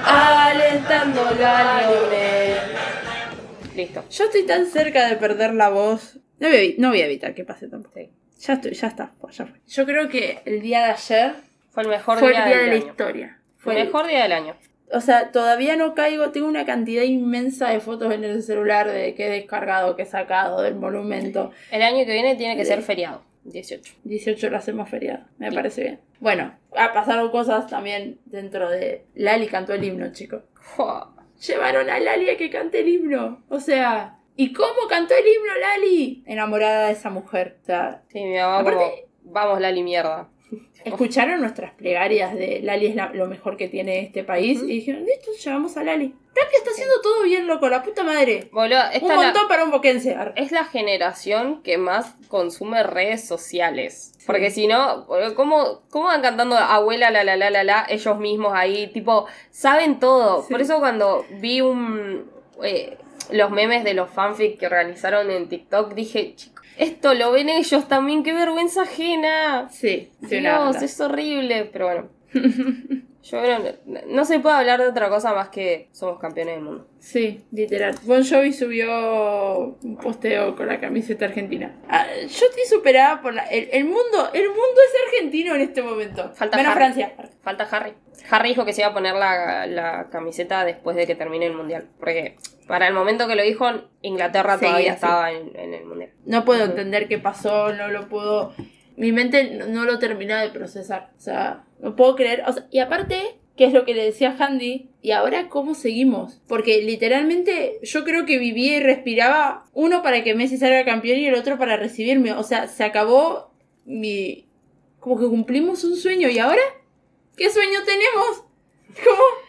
Alentándolo a Lionel. Listo. Yo estoy tan cerca de perder la voz. No voy a, evi- no voy a evitar que pase tampoco. Ya estoy, ya está, pues, ya fue. Yo creo que el día de ayer Fue el mejor fue día, el día del de la año. historia. Fue Fue el mejor día del año. O sea, todavía no caigo, tengo una cantidad inmensa de fotos en el celular de que he descargado, que he sacado del monumento. El año que viene tiene que ser feriado. 18. 18 lo hacemos feriado, me parece bien. Bueno, ha pasaron cosas también dentro de... Lali cantó el himno, chicos. Fua. Llevaron a Lali a que cante el himno. O sea, ¿y cómo cantó el himno Lali? Enamorada de esa mujer. O sea, Sí, mi mamá Aparte- como, vamos Lali mierda. escucharon nuestras plegarias de Lali es la- lo mejor que tiene este país y dijeron, listo, llevamos a Lali. Tapia está haciendo todo bien, loco, la puta madre. Boludo, Un la, montón para un boquense. Es la generación que más consume redes sociales. Porque si no, ¿cómo, ¿cómo van cantando abuela la la la la la ellos mismos ahí? Tipo, saben todo. Sí. Por eso cuando vi un eh, los memes de los fanfic que organizaron en TikTok, dije, esto lo ven ellos también, qué vergüenza ajena. Sí, sí, Dios, es horrible, pero bueno. Yo no, no se puede hablar de otra cosa más que somos campeones del mundo. Sí, literal. Bon Jovi subió un posteo con la camiseta argentina. Ah, yo estoy superada por la... El, el mundo, el mundo es argentino en este momento. Falta Menos Harry. Francia. Falta Harry. Harry dijo que se iba a poner la, la camiseta después de que termine el mundial. Porque para el momento que lo dijo, Inglaterra todavía sí. estaba en, en el mundial. No puedo entender qué pasó, no lo puedo. Mi mente no, lo termina de procesar. O sea, no puedo creer. O sea, y aparte, ¿qué es lo que le decía Handy? ¿Y ahora cómo seguimos? Porque literalmente yo creo que vivía y respiraba uno para que Messi salga campeón y el otro para recibirme. O sea, se acabó mi. Como que cumplimos un sueño. ¿Y ahora? ¿Qué sueño tenemos? ¿Cómo?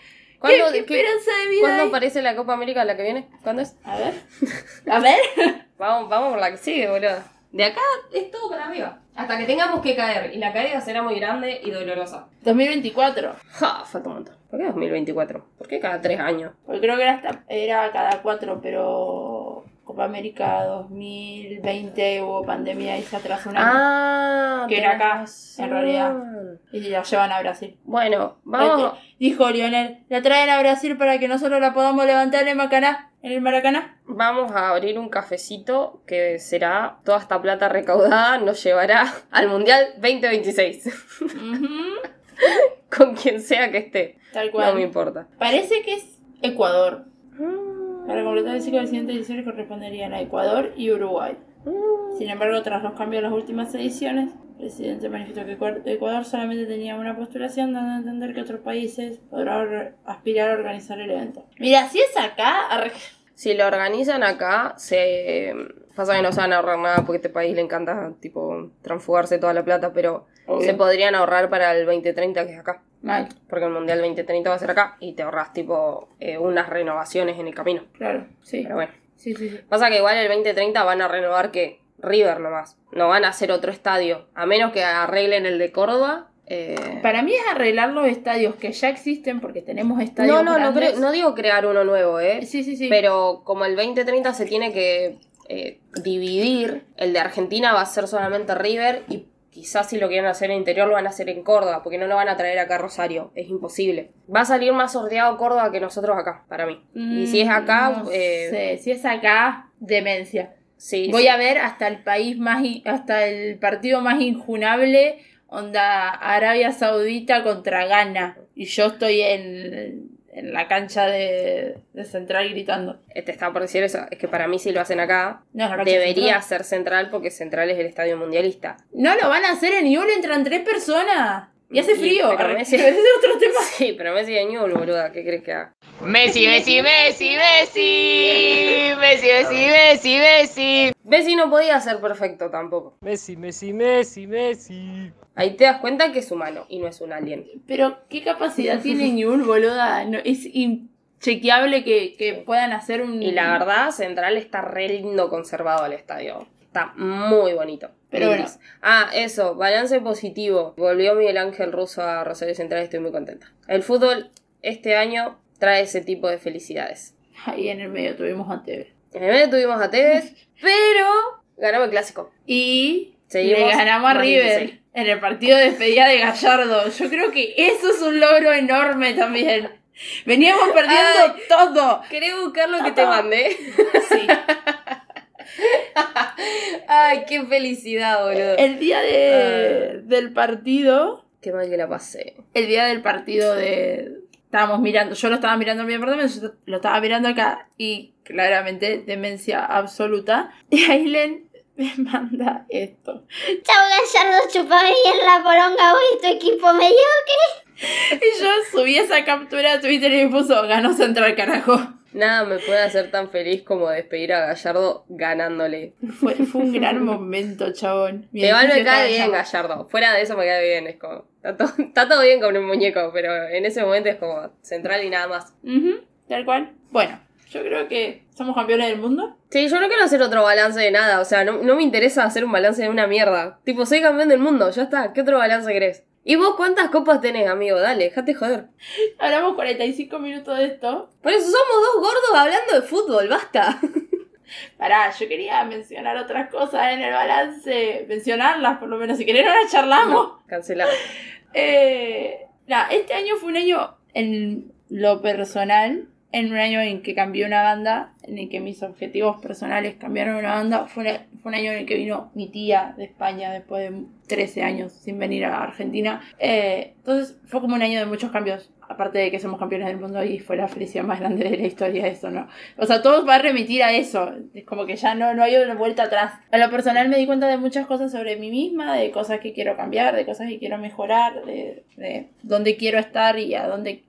¿Qué, ¿Cuándo, qué qué- esperanza de vida ¿cuándo hay? aparece la Copa América la que viene? ¿Cuándo es? A ver. A ver. Vamos, vamos por la que sigue, boludo. De acá es todo para arriba. Hasta que tengamos que caer. Y la caída será muy grande y dolorosa. 2024. Ja, falta un montón. ¿Por qué 2024? ¿Por qué cada tres años? Porque creo que era, hasta- era cada cuatro, pero Copa América 2020 hubo pandemia y se atrasó un año. Ah, Que era acá, razón. en realidad. Y la llevan a Brasil. Bueno, vamos. Eh, eh, Dijo Lionel, la traen a Brasil para que nosotros la podamos levantar en Macaná. en el Maracaná. Vamos a abrir un cafecito que será toda esta plata recaudada nos llevará al Mundial 2026. Ujú, Con quien sea que esté. Tal cual. No me importa. Parece que es Ecuador. Para completar el ciclo de siguientes ediciones corresponderían a Ecuador y Uruguay. Sin embargo, tras los cambios de las últimas ediciones, el presidente manifestó que Ecuador- solamente tenía una postulación, dando a entender que otros países podrán aspirar a organizar el evento. Mira, si es acá, Si lo organizan acá, se pasa que no se van a ahorrar nada porque a este país le encanta tipo transfugarse toda la plata, pero Obvio. se podrían ahorrar para el 2030 que es acá. Mal, Porque el Mundial 2030 va a ser acá y te ahorras tipo eh, unas renovaciones en el camino. claro, sí. Pero bueno. Sí, sí, sí. Pasa que igual el 2030 van a renovar que River nomás. No van a hacer otro estadio. A menos que arreglen el de Córdoba. eh, Para mí es arreglar los estadios que ya existen, porque tenemos estadios No, no, no, grandes. cre- no digo crear uno nuevo, ¿eh? Sí, sí, sí. Pero como el 2030 se tiene que eh, dividir, el de Argentina va a ser solamente River y quizás si lo quieren hacer en interior lo van a hacer en Córdoba, porque no lo van a traer acá a Rosario, es imposible. Va a salir más sorteado Córdoba que nosotros acá, para mí. y si es acá, Mm, No eh, sé, si es acá, demencia. sí, Voy sí. a ver hasta el país más, hasta el partido más injunable, onda Arabia Saudita contra Ghana. Y yo estoy en, en la cancha de, de Central gritando. Te estaba por decir eso, es que para mí si lo hacen acá, No, debería Central. ser central porque central es el estadio mundialista. No lo van a hacer en Newell, entran tres personas. Y hace frío. pero Arre, Messi- ese es otro tema. Sí, pero Messi de Newell, boluda, ¿qué crees que haga? Messi, Messi, Messi, Messi. Messi, Messi, Messi, Messi. Messi no podía ser perfecto tampoco. Messi, Messi, Messi, Messi. Ahí te das cuenta que es humano y no es un alien. Pero, ¿qué capacidad tiene Newell, boluda? No, es inchequeable que, que puedan hacer un... Y la verdad, Central está re lindo conservado el estadio. Está muy bonito. Pero Lindis. Ah, eso, balance positivo. Volvió Miguel Ángel Russo a Rosario Central y estoy muy contenta. El fútbol este año trae ese tipo de felicidades. Ahí en el medio tuvimos a TV. En el medio tuvimos a Tevez, pero ganamos el clásico. Y Seguimos le ganamos a River 16. en el partido de despedida de Gallardo. Yo creo que eso es un logro enorme también. Veníamos perdiendo todo. ¿Querés buscar lo que te mandé? Sí. Ay, qué felicidad, boludo. El día de, del partido, Qué mal que la pasé. el día del partido de... Estábamos mirando, yo lo estaba mirando en mi apartamento, yo lo estaba mirando acá y claramente demencia absoluta. Y Ailen me manda esto. Chao Gallardo, chupame bien la poronga, hoy tu equipo mediocre. Y yo subí esa captura a Twitter y me puso, ganó Central carajo. Nada me puede hacer tan feliz como despedir a Gallardo ganándole. Fue, fue un gran momento, chabón. Mi Igual me cae bien Gallardo. Fuera de eso me cae bien. Es como. Está todo, está todo bien con un muñeco, pero en ese momento es como central y nada más. Tal cual. Bueno, yo creo que somos campeones del mundo. Sí, yo no quiero hacer otro balance de nada. O sea, no, no me interesa hacer un balance de una mierda. Tipo, soy campeón del mundo, ya está. ¿Qué otro balance querés? ¿Y vos cuántas copas tenés, amigo? Dale, déjate joder. Hablamos 45 minutos de esto. Por eso somos dos gordos hablando de fútbol, basta. Pará, yo quería mencionar otras cosas en el balance. Mencionarlas, por lo menos. Si querés, no las charlamos. Cancelado. Eh, nada, este año fue un año en lo personal, en un año en que cambié una banda, en el que mis objetivos personales cambiaron una banda. Fue, una- fue un año en el que vino mi tía de España después de 13 años sin venir a Argentina. Eh, entonces fue como un año de muchos cambios. Aparte de que somos campeones del mundo y fue la felicidad más grande de la historia eso, ¿no? O sea, todo va a remitir a eso. Es como que ya no, no hay una vuelta atrás. A lo personal me di cuenta de muchas cosas sobre mí misma, de cosas que quiero cambiar, de cosas que quiero mejorar, de, de dónde quiero estar y a dónde...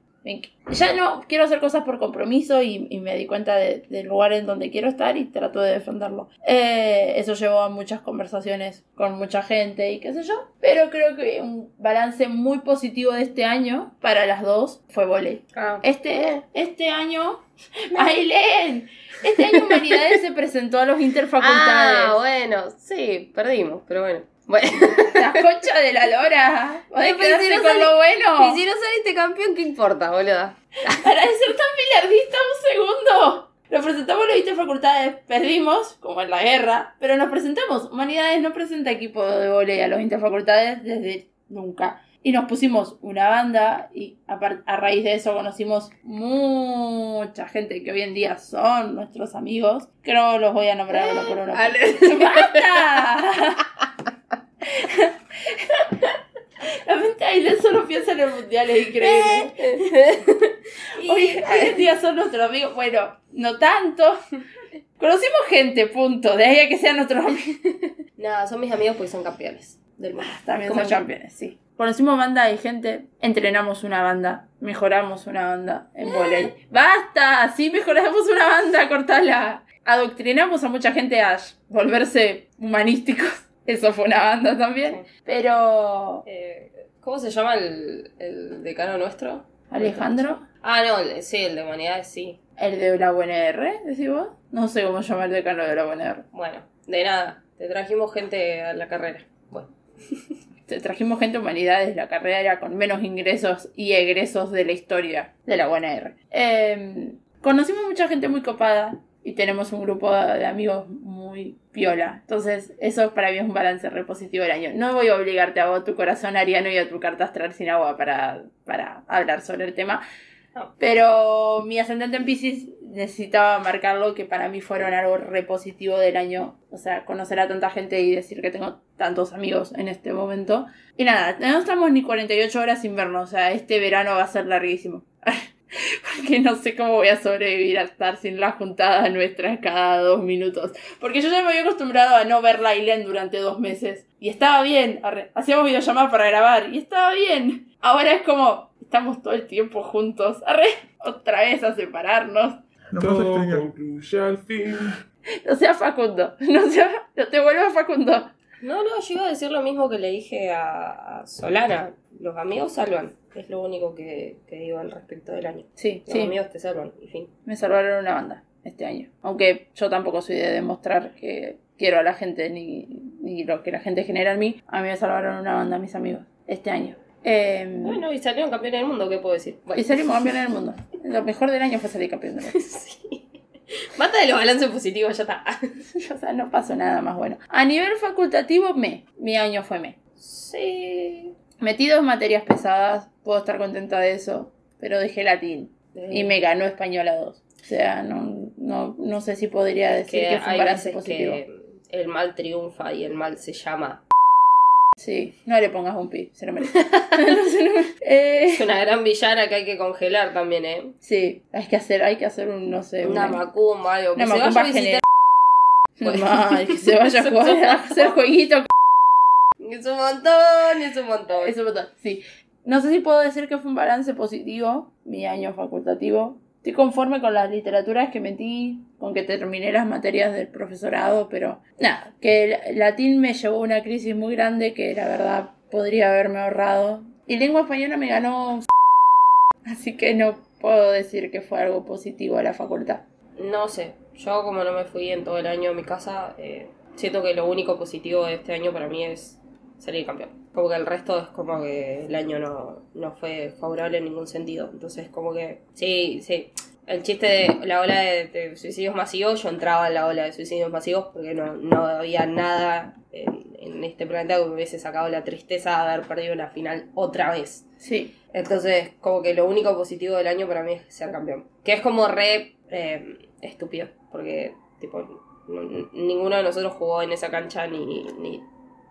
Ya no quiero hacer cosas por compromiso y, y me di cuenta de- del lugar en donde quiero estar y trato de defenderlo. Eh, eso llevó a muchas conversaciones con mucha gente y qué sé yo. Pero creo que un balance muy positivo de este año para las dos fue volei. Ah, Este, este año, Ailén, este año Humanidades se presentó a los interfacultades. Ah, bueno, sí, perdimos, pero bueno. Bueno. La concha de la lora. ¿Podés Pero si no con sale- lo bueno? Y si no saliste campeón, ¿qué importa, boluda? Para de ser tan milardista un segundo. Nos presentamos a los interfacultades, perdimos, como en la guerra, pero nos presentamos. Humanidades no presenta equipo de volei a los interfacultades desde nunca. Y nos pusimos una banda y a, a raíz de eso conocimos mucha gente que hoy en día son nuestros amigos. No los voy a nombrar uno por uno. ¡Basta! La mente Ailén solo piensa en el mundial, es increíble. Hoy, hoy en día son nuestros amigos. Bueno, no tanto. Conocimos gente, punto. De ahí a que sean nuestros amigos. Nada, son mis amigos porque son campeones del mundo. También Como son campeones, sí. Conocimos banda de gente, entrenamos una banda, mejoramos una banda en volei. ¡Basta! Sí, mejoramos una banda, cortala. Adoctrinamos a mucha gente a volverse humanísticos. Eso fue una banda también. Pero. Eh, ¿Cómo se llama el, el decano nuestro? Alejandro, Ah, no, el- sí, el de humanidades, sí. el de la UNR, decís vos. No sé cómo llamar el decano de la UNR. Bueno, de nada. Te trajimos gente a la carrera. Bueno, Te trajimos gente de humanidades, la carrera era con menos ingresos y egresos de la historia de la UNR. Eh, conocimos mucha gente muy copada y tenemos un grupo de amigos muy piola. Entonces, eso para mí es un balance re positivo del año. No voy a obligarte a vos, tu corazón ariano y a tu carta astral sin agua para, para hablar sobre el tema. No. Pero mi ascendente en Pisces necesitaba marcarlo que para mí fueron algo re positivo del año. O sea, conocer a tanta gente y decir que tengo tantos amigos en este momento. Y nada, no estamos ni 48 horas sin vernos. O sea, este verano va a ser larguísimo. Porque no sé cómo voy a sobrevivir a estar sin las juntadas nuestras cada dos minutos. Porque yo ya me había acostumbrado a no ver la Aileen durante dos meses. Y estaba bien. Hacíamos videollamadas para grabar. Y estaba bien. Ahora es como, estamos todo el tiempo juntos. Arre, otra vez a separarnos. Todo concluye al fin. No sea Facundo. No sea, no te vuelvas Facundo. No, no, yo iba a decir lo mismo que le dije a, a Solana. Los amigos salvan. Es lo único que, que digo al respecto del año. Sí, Los sí. amigos te salvan, y fin. Me salvaron una banda este año. Aunque yo tampoco soy de demostrar que quiero a la gente ni, ni lo que la gente genera en mí. A mí me salvaron una banda mis amigos este año. Eh, Bueno, y salieron campeones del mundo, ¿qué puedo decir? Bueno. y salimos campeones del mundo. Lo mejor del año fue salir campeón del mundo. Sí. Basta de los balances positivos, ya está. o sea, no pasó nada más bueno. A nivel facultativo, me. Mi año fue me. Sí. Metí dos materias pesadas, puedo estar contenta de eso, pero dejé latín. Y me ganó español a dos. O sea, no, no, no sé si podría decir que que, fue un hay balance veces positivo. que el mal triunfa y el mal se llama. Sí, no le pongas un pi, se lo merece. No no- eh, Es una gran villana que hay que congelar también, ¿eh? sí, hay que hacer, hay que hacer un, no sé, Una macumba, algo. Que una se macumba vaya a visitar. Mal, que se vaya a jugar a hacer jueguito. Es un montón, es un montón. Es un montón, sí. No sé si puedo decir que fue un balance positivo, mi año facultativo. Estoy conforme con las literaturas que metí, con que terminé las materias del profesorado, pero nada, que el latín me llevó a una crisis muy grande que la verdad podría haberme ahorrado. Y lengua española me ganó... Así que no puedo decir que fue algo positivo a la facultad. No sé, yo como no me fui en todo el año a mi casa, eh, siento que lo único positivo de este año para mí es salir campeón. Como que el resto es como que el año no, no fue favorable en ningún sentido. Entonces como que, sí, sí. El chiste de la ola de, de suicidios masivos, yo entraba en la ola de suicidios masivos porque no, no había nada en, en este planeta que me hubiese sacado la tristeza de haber perdido la final otra vez. Sí, Entonces, como que lo único positivo del año para mí es ser campeón. Que es como re eh, estúpido, porque tipo ninguno de nosotros jugó en esa cancha ni, ni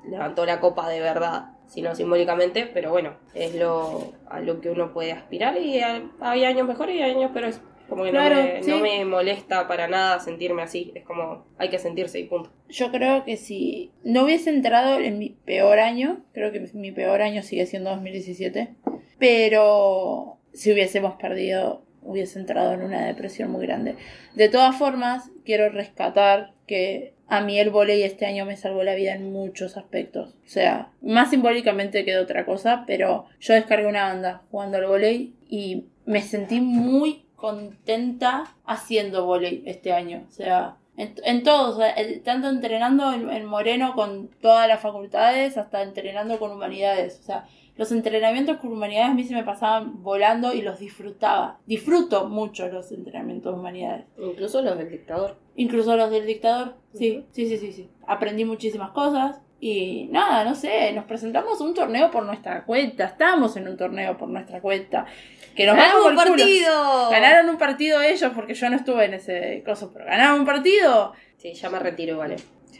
levantó la copa de verdad, sino simbólicamente, pero bueno, es lo a lo que uno puede aspirar y a- hay años mejores y hay años peores. Como que Claro, no, me, sí. no me molesta para nada sentirme así, es como hay que sentirse y punto. Yo creo que si no hubiese entrado en mi peor año, creo que mi peor año sigue siendo 2017, pero si hubiésemos perdido, hubiese entrado en una depresión muy grande. De todas formas, quiero rescatar que a mí el volei este año me salvó la vida en muchos aspectos. O sea, más simbólicamente que de otra cosa, pero yo descargué una banda jugando al volei y me sentí muy contenta haciendo volei este año. O sea, en, en todo, o sea, el- tanto entrenando en, en Moreno con todas las facultades, hasta entrenando con humanidades. O sea, los entrenamientos con humanidades a mí se me pasaban volando y los disfrutaba. Disfruto mucho los entrenamientos de humanidades. Incluso los del dictador. Incluso los del dictador. Sí, sí, sí, sí, sí. Aprendí muchísimas cosas Y nada, no sé, nos presentamos un torneo por nuestra cuenta. Estábamos en un torneo por nuestra cuenta. Que nos ¡Ganamos ganamos un partido! Ganaron un partido ellos porque yo no estuve en ese coso, pero ganaron un partido. Sí, ya me retiro, vale.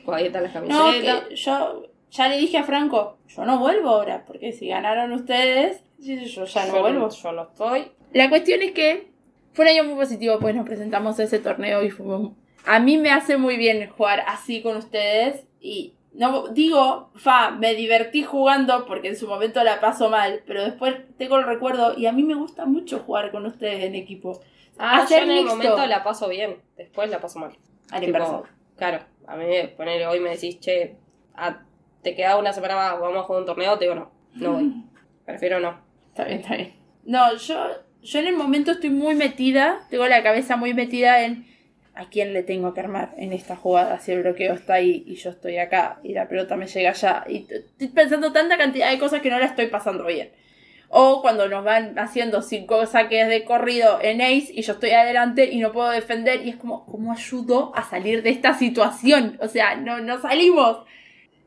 Ahí están las No, camisetas. que yo ya le dije a Franco, yo no vuelvo ahora, porque si ganaron ustedes, yo ya no Yo vuelvo. Yo no estoy. La cuestión es que fue un año muy positivo, pues nos presentamos a ese torneo y fuimos... A mí me hace muy bien jugar así con ustedes y no digo, fa, me divertí jugando porque en su momento la paso mal, pero después tengo el recuerdo y a mí me gusta mucho jugar con ustedes en equipo. Ah, Hacer yo en el mixto. momento la paso bien, después la paso mal. Al Tipo, inverso. Claro, a mí poner hoy me decís, che, ah, te queda una semana más, vamos a jugar un torneo, te digo no, no voy. Prefiero no. Está bien, está bien. No, yo, yo en el momento estoy muy metida, tengo la cabeza muy metida en a quién le tengo que armar en esta jugada, si el bloqueo está ahí y yo estoy acá y la pelota me llega allá. Y estoy pensando tanta cantidad de cosas que no la estoy pasando bien. O cuando nos van haciendo cinco saques de corrido en ace y yo estoy adelante y no puedo defender y es como, ¿cómo ayudo a salir de esta situación? O sea, no, no salimos.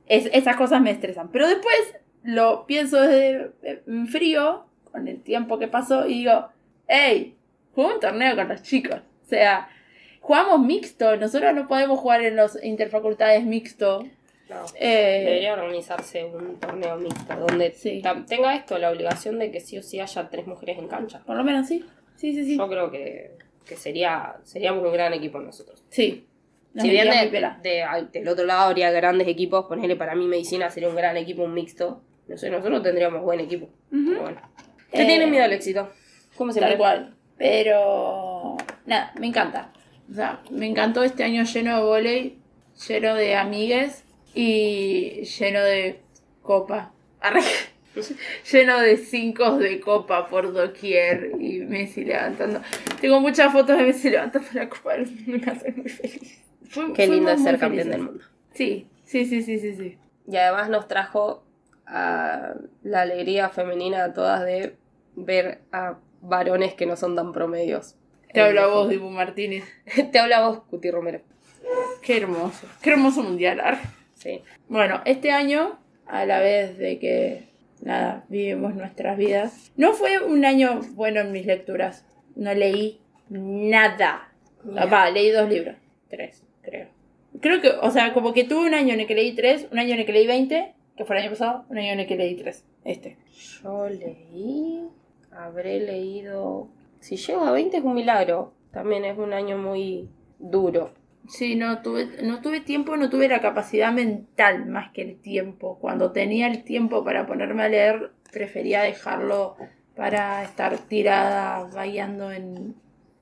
Es- esas cosas me estresan. Pero después lo pienso desde en frío, con el tiempo que pasó, y digo, hey, jugué un torneo con los chicos. O sea, jugamos mixto. Nosotros no podemos jugar en los interfacultades mixto. No. Eh, Debería organizarse un torneo mixto donde Sí. tenga esto la obligación de que sí o sí haya tres mujeres en cancha. por lo menos sí. Sí, sí, sí. Yo creo que, que sería seríamos un gran equipo nosotros. Sí. Nos si bien de- de- al- del otro lado habría grandes equipos, ponerle para mí medicina sería un gran equipo, un mixto. No sé, nosotros tendríamos buen equipo. Pero bueno. ¿Qué Eh, tiene miedo al éxito? ¿Cómo se Tal cual. Pero nada, me encanta. O sea, me encantó este año lleno de volei, lleno de amigues y lleno de copa. Lleno de cinco de copa por doquier y Messi levantando. Tengo muchas fotos de Messi levantando la copa me hacen muy feliz. Fue- Qué lindo es ser campeón felices. del mundo. Sí, sí, sí, sí, sí, sí. Y además nos trajo a la alegría femenina a todas de ver a varones que no son tan promedios. Te En hablo a el vos. Dibu Martínez. Te habla vos, Cuti Romero. Qué hermoso. Qué hermoso mundial. arre. Sí. Bueno, este año, a la vez de que, nada, vivimos nuestras vidas, no fue un año bueno en mis lecturas. No leí nada. Va, leí dos libros. Tres, creo. Creo que, o sea, como que tuve un año en el que leí tres, un año en el que leí 20, que fue el año pasado, un año en el que leí tres. Este. Yo leí. Habré leído. Si llego a 20 es un milagro. También es un año muy duro. Sí, no tuve, no tuve tiempo, no tuve la capacidad mental más que el tiempo. Cuando tenía el tiempo para ponerme a leer, prefería dejarlo para estar tirada, bailando en,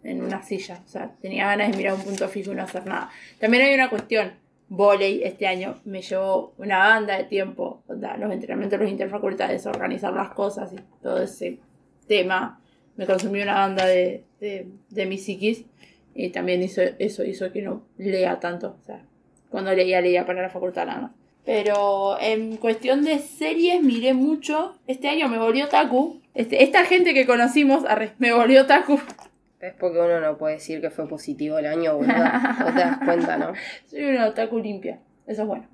en una silla. O sea, tenía ganas de mirar un punto fijo y no hacer nada. También hay una cuestión. Voley este año me llevó una banda de tiempo. onda, Los entrenamientos, los interfacultades, organizar las cosas y todo ese tema. Me consumió una banda de, de, de mi psiquis. Y también hizo, eso hizo que no lea tanto. O sea, cuando leía, leía para la facultad nada más. Pero en cuestión de series miré mucho. Este año me volvió Taku. Este, esta gente que conocimos, arre, me volvió Taku. Es porque uno no puede decir que fue positivo el año, boludo. No te das cuenta, ¿no? Soy una otaku limpia. Eso es bueno.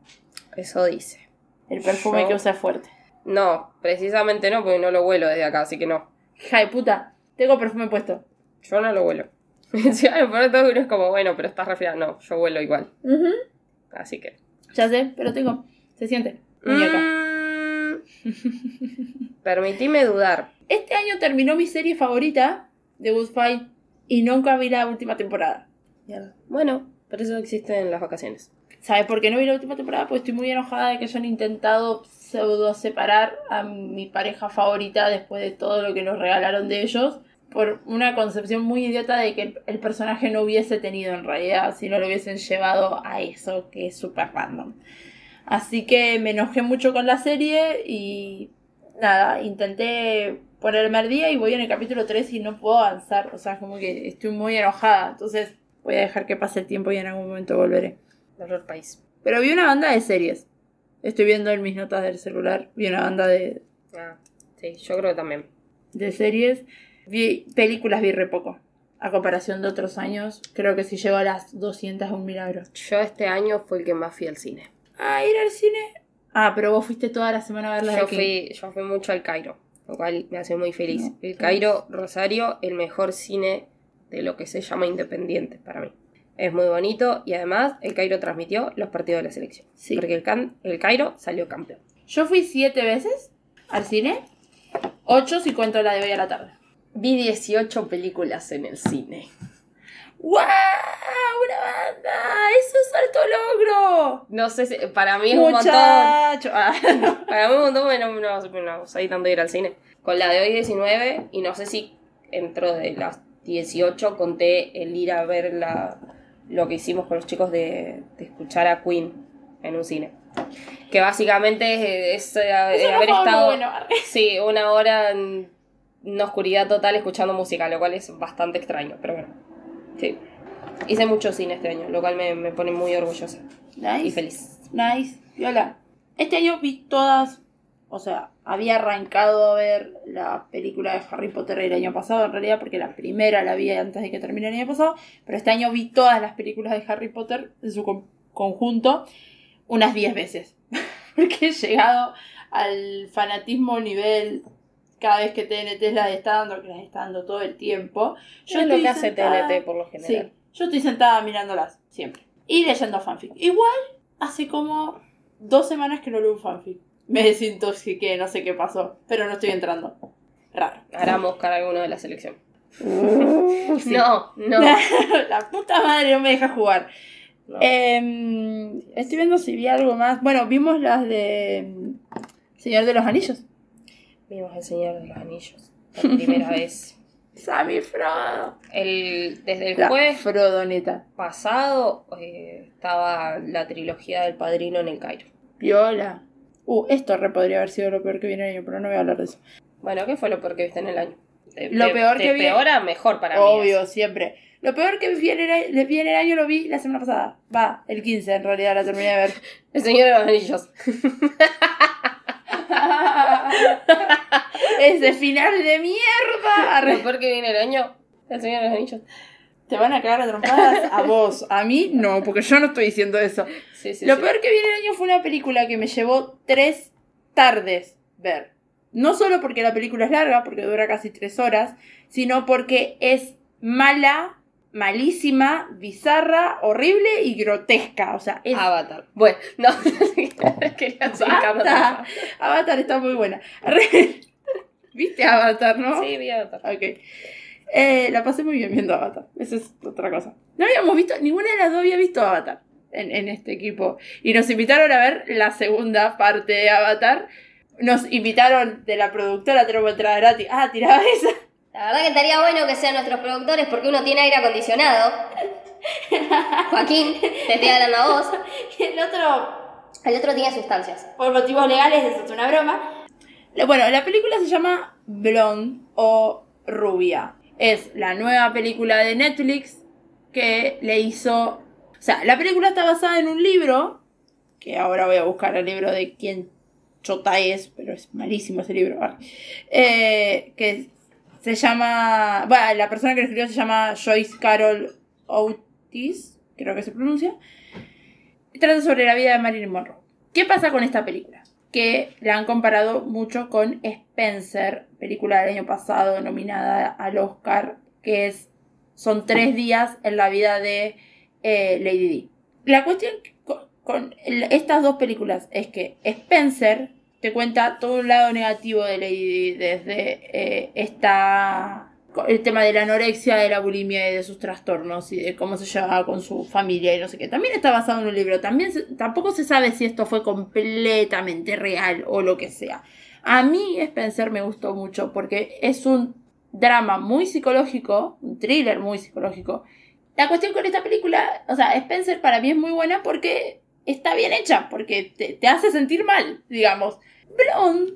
Eso dice. El perfume Yo- que usa es fuerte. No, precisamente no, porque no lo huelo desde acá, así que no. Hija de puta, tengo perfume puesto. Yo no lo huelo. Si pone todo uno es como, bueno, pero estás resfriado. No, yo huelo igual. Así que. Ya sé, pero tengo. Se siente. Mm. Permitime dudar. Este año terminó mi serie favorita, The Good Fight, y nunca vi la última temporada. Bueno, por eso existen las vacaciones. ¿Sabes por qué no vi la última temporada? Pues estoy muy enojada de que hayan intentado pseudo separar a mi pareja favorita después de todo lo que nos regalaron de ellos. Por una concepción muy idiota de que el, el personaje no hubiese tenido en realidad, si no lo hubiesen llevado a eso que es súper random. Así que me enojé mucho con la serie y nada, intenté ponerme al día y voy en el capítulo 3 y no puedo avanzar. O sea, como que estoy muy enojada. Entonces voy a dejar que pase el tiempo y en algún momento volveré. Dolor país. Pero vi una banda de series. Estoy viendo en mis notas del celular. Vi una banda de, Ah, sí, yo creo que también. de series. Vi películas, vi re poco. A comparación de otros años, creo que si llego a las 200 es un milagro. Yo este año fue el que más fui al cine. Ah, ir al cine Ah, pero vos fuiste toda la semana a ver la Yo de King. fui, yo fui mucho al Cairo, lo cual me hace muy feliz. El. Cairo, Rosario, el mejor cine de lo que se llama independiente para mí. Es muy bonito y además el Cairo transmitió los partidos de la selección. Sí. Porque el, Can- el Cairo salió campeón. Yo fui siete veces al cine. Ocho si cuento la de hoy a la tarde. Vi 18 películas en el cine. ¡Wow! ¡Una banda! ¡Eso es alto logro! No sé si, para mí es un montón. Ah. Para mí un montón, bueno, no, no, no soy tanto de ir al cine. Con la de hoy 19, y no sé si dentro de las 18 conté el ir a ver la, lo que hicimos con los chicos de, de escuchar a Queen en un cine. Que básicamente es, es, eh, no haber estado bueno. sí, una hora en una oscuridad total escuchando música, lo cual es bastante extraño, pero bueno. Sí. Hice mucho cine este año, lo cual me, me pone muy orgullosa y Nice. feliz. Nice. Viola. Este año vi todas. O sea, había arrancado a ver la película de Harry Potter el año pasado, en realidad, porque la primera la vi antes de que termine el año pasado. Pero este año vi todas las películas de Harry Potter en su con- conjunto unas 10 veces. porque he llegado al fanatismo nivel. Cada vez que TNT las está dando, que las está dando todo el tiempo. Yo es lo que hace sentada- TNT por lo Sí, general. yo estoy sentada mirándolas siempre. Y leyendo fanfic. Igual, hace como dos semanas que no leo un fanfic. Me desintoxiqué, no sé qué pasó, pero no estoy entrando. Raro. A buscar alguno de la selección. Sí. No, no. La puta madre no me deja jugar. No. Em, estoy viendo si vi algo más. Bueno, vimos las de Señor de los Anillos. Vimos El Señor de los Anillos. Por primera vez. Sammy Frodo. El, desde el La jueves Frodoneta. pasado eh, estaba la trilogía del Padrino en el Cairo. Viola. Uh, esto re podría haber sido lo peor que viene el año, pero no voy a hablar de eso. Bueno, ¿qué fue lo peor que viste en el año? De- Lo de- peor de que vi- peor mejor para mí. Obvio, siempre. Lo peor que vi en, el, vi en el año lo vi la semana pasada. Va, el 15 en realidad la terminé de ver. El Señor de los Anillos. Ese final de mierda. Lo peor que viene el año. El Señor de los Anillos. Te van a cagar a trompadas a vos. A mí no, porque yo no estoy diciendo eso. Sí, sí, Lo sí. peor que vi en el año fue una película que me llevó tres tardes ver. No solo porque la película es larga, porque dura casi tres horas, sino porque es mala, malísima, bizarra, horrible y grotesca. O sea, es Avatar. Bueno, no. Quería seguir cantando. Basta. Avatar está muy buena. ¿Viste Avatar, no? Sí, vi Avatar. Ok. Eh, la pasé muy bien viendo Avatar. Esa es otra cosa. No habíamos visto, ninguna de las dos había visto Avatar en, en este equipo. Y nos invitaron a ver la segunda parte de Avatar. Nos invitaron de la productora, tenemos entrada gratis. Ah, tiraba esa. La verdad que estaría bueno que sean nuestros productores porque uno tiene aire acondicionado. Joaquín, te estoy hablando a vos. El otro, El otro tiene sustancias. por motivos legales, eso es una broma. Bueno, la película se llama Blonde o Rubia. Es la nueva película de Netflix que le hizo... O sea, la película está basada en un libro, que ahora voy a buscar el libro de quién chota es, pero es malísimo ese libro. Eh, que se llama... Bueno, la persona que lo escribió se llama Joyce Carol Otis, creo que se pronuncia. Trata sobre la vida de Marilyn Monroe. ¿Qué pasa con esta película? Que la han comparado mucho con Spencer, película del año pasado nominada al Oscar, que es son tres días en la vida de eh, Lady Di. La cuestión con, estas dos películas es que Spencer te cuenta todo un lado negativo de Lady desde eh, esta el tema de la anorexia, de la bulimia y de sus trastornos y de cómo se llevaba con su familia y no sé qué. También está basado en un libro. También se- tampoco se sabe si esto fue completamente real o lo que sea. A mí Spencer me gustó mucho porque es un drama muy psicológico, un thriller muy psicológico. La cuestión con esta película, o sea, Spencer para mí es muy buena porque está bien hecha, porque te, hace sentir mal, digamos. Blonde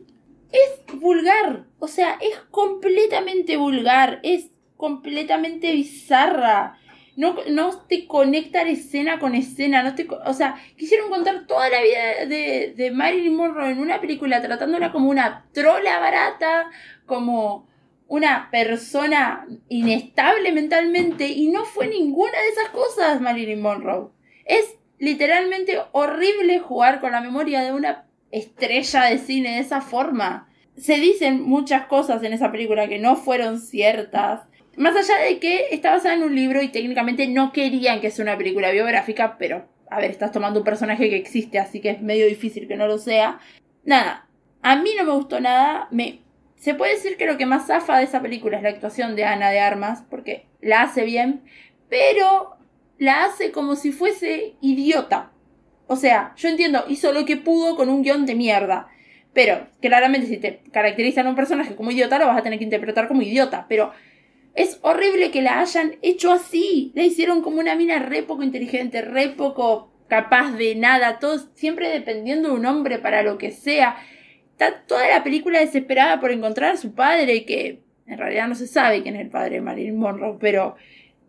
es vulgar, o sea, es completamente vulgar, es completamente bizarra. No, no te conecta la escena con escena, no te, o sea, quisieron contar toda la vida de, de Marilyn Monroe en una película tratándola como una trola barata, como una persona inestable mentalmente y no fue ninguna de esas cosas Marilyn Monroe. Es literalmente horrible jugar con la memoria de una estrella de cine de esa forma. Se dicen muchas cosas en esa película que no fueron ciertas. Más allá de que está basada en un libro y técnicamente no querían que sea una película biográfica, pero a ver, estás tomando un personaje que existe, así que es medio difícil que no lo sea. Nada, a mí no me gustó nada. Me... Se puede decir que lo que más zafa de esa película es la actuación de Ana de Armas, porque la hace bien, pero la hace como si fuese idiota. O sea, yo entiendo, hizo lo que pudo con un guion de mierda. Pero, claramente, si te caracterizan a un personaje como idiota, lo vas a tener que interpretar como idiota. Pero es horrible que la hayan hecho así. La hicieron como una mina re poco inteligente, re poco capaz de nada. Todo siempre dependiendo de un hombre para lo que sea. Está toda la película desesperada por encontrar a su padre, que en realidad no se sabe quién es el padre de Marilyn Monroe, pero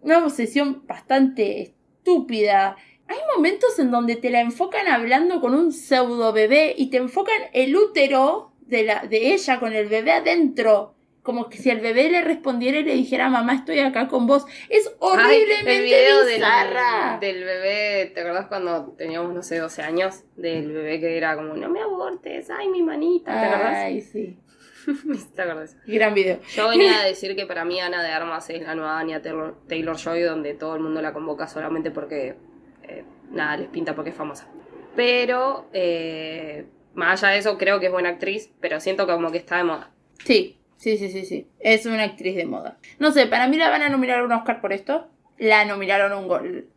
una obsesión bastante estúpida. Hay momentos en donde te la enfocan hablando con un pseudo bebé y te enfocan el útero de, la, de ella con el bebé adentro. Como que si el bebé le respondiera y le dijera, mamá, estoy acá con vos. Es horriblemente Ay, el video bizarra. Del, del bebé, ¿te acordás cuando teníamos, no sé, 12 años? Del bebé que era como, no me abortes, ay, mi manita, ¿te acordás? Ay, sí. ¿Te acordás? Gran video. Yo venía a decir que para mí Ana de Armas es la nueva Anya Taylor, Taylor Joy, donde todo el mundo la convoca solamente porque eh, nada, les pinta porque es famosa. Pero, eh, más allá de eso, creo que es buena actriz, pero siento como que está de moda. Sí, sí, sí, sí, sí. Es una actriz de moda. No sé, para mí la van a nominar a un Oscar por esto. La nominaron a un gol.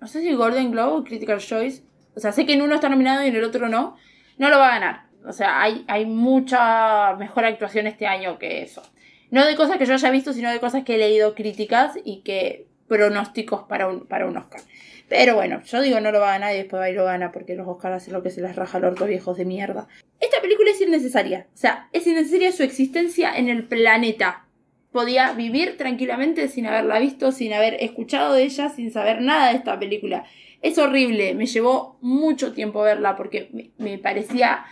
No sé si Golden Globe o Critical Choice. O sea, sé que en uno está nominado y en el otro no. No lo va a ganar. O sea, hay, hay mucha mejor actuación este año que eso. No de cosas que yo haya visto, sino de cosas que he leído críticas y que pronósticos para un, para un Oscar. Pero bueno, yo digo no lo va a ganar y después va y lo gana porque los Oscars hacen lo que se les raja al orto viejos de mierda. Esta película es innecesaria. O sea, es innecesaria su existencia en el planeta. Podía vivir tranquilamente sin haberla visto, sin haber escuchado de ella, sin saber nada de esta película. Es horrible, me llevó mucho tiempo verla porque me, me parecía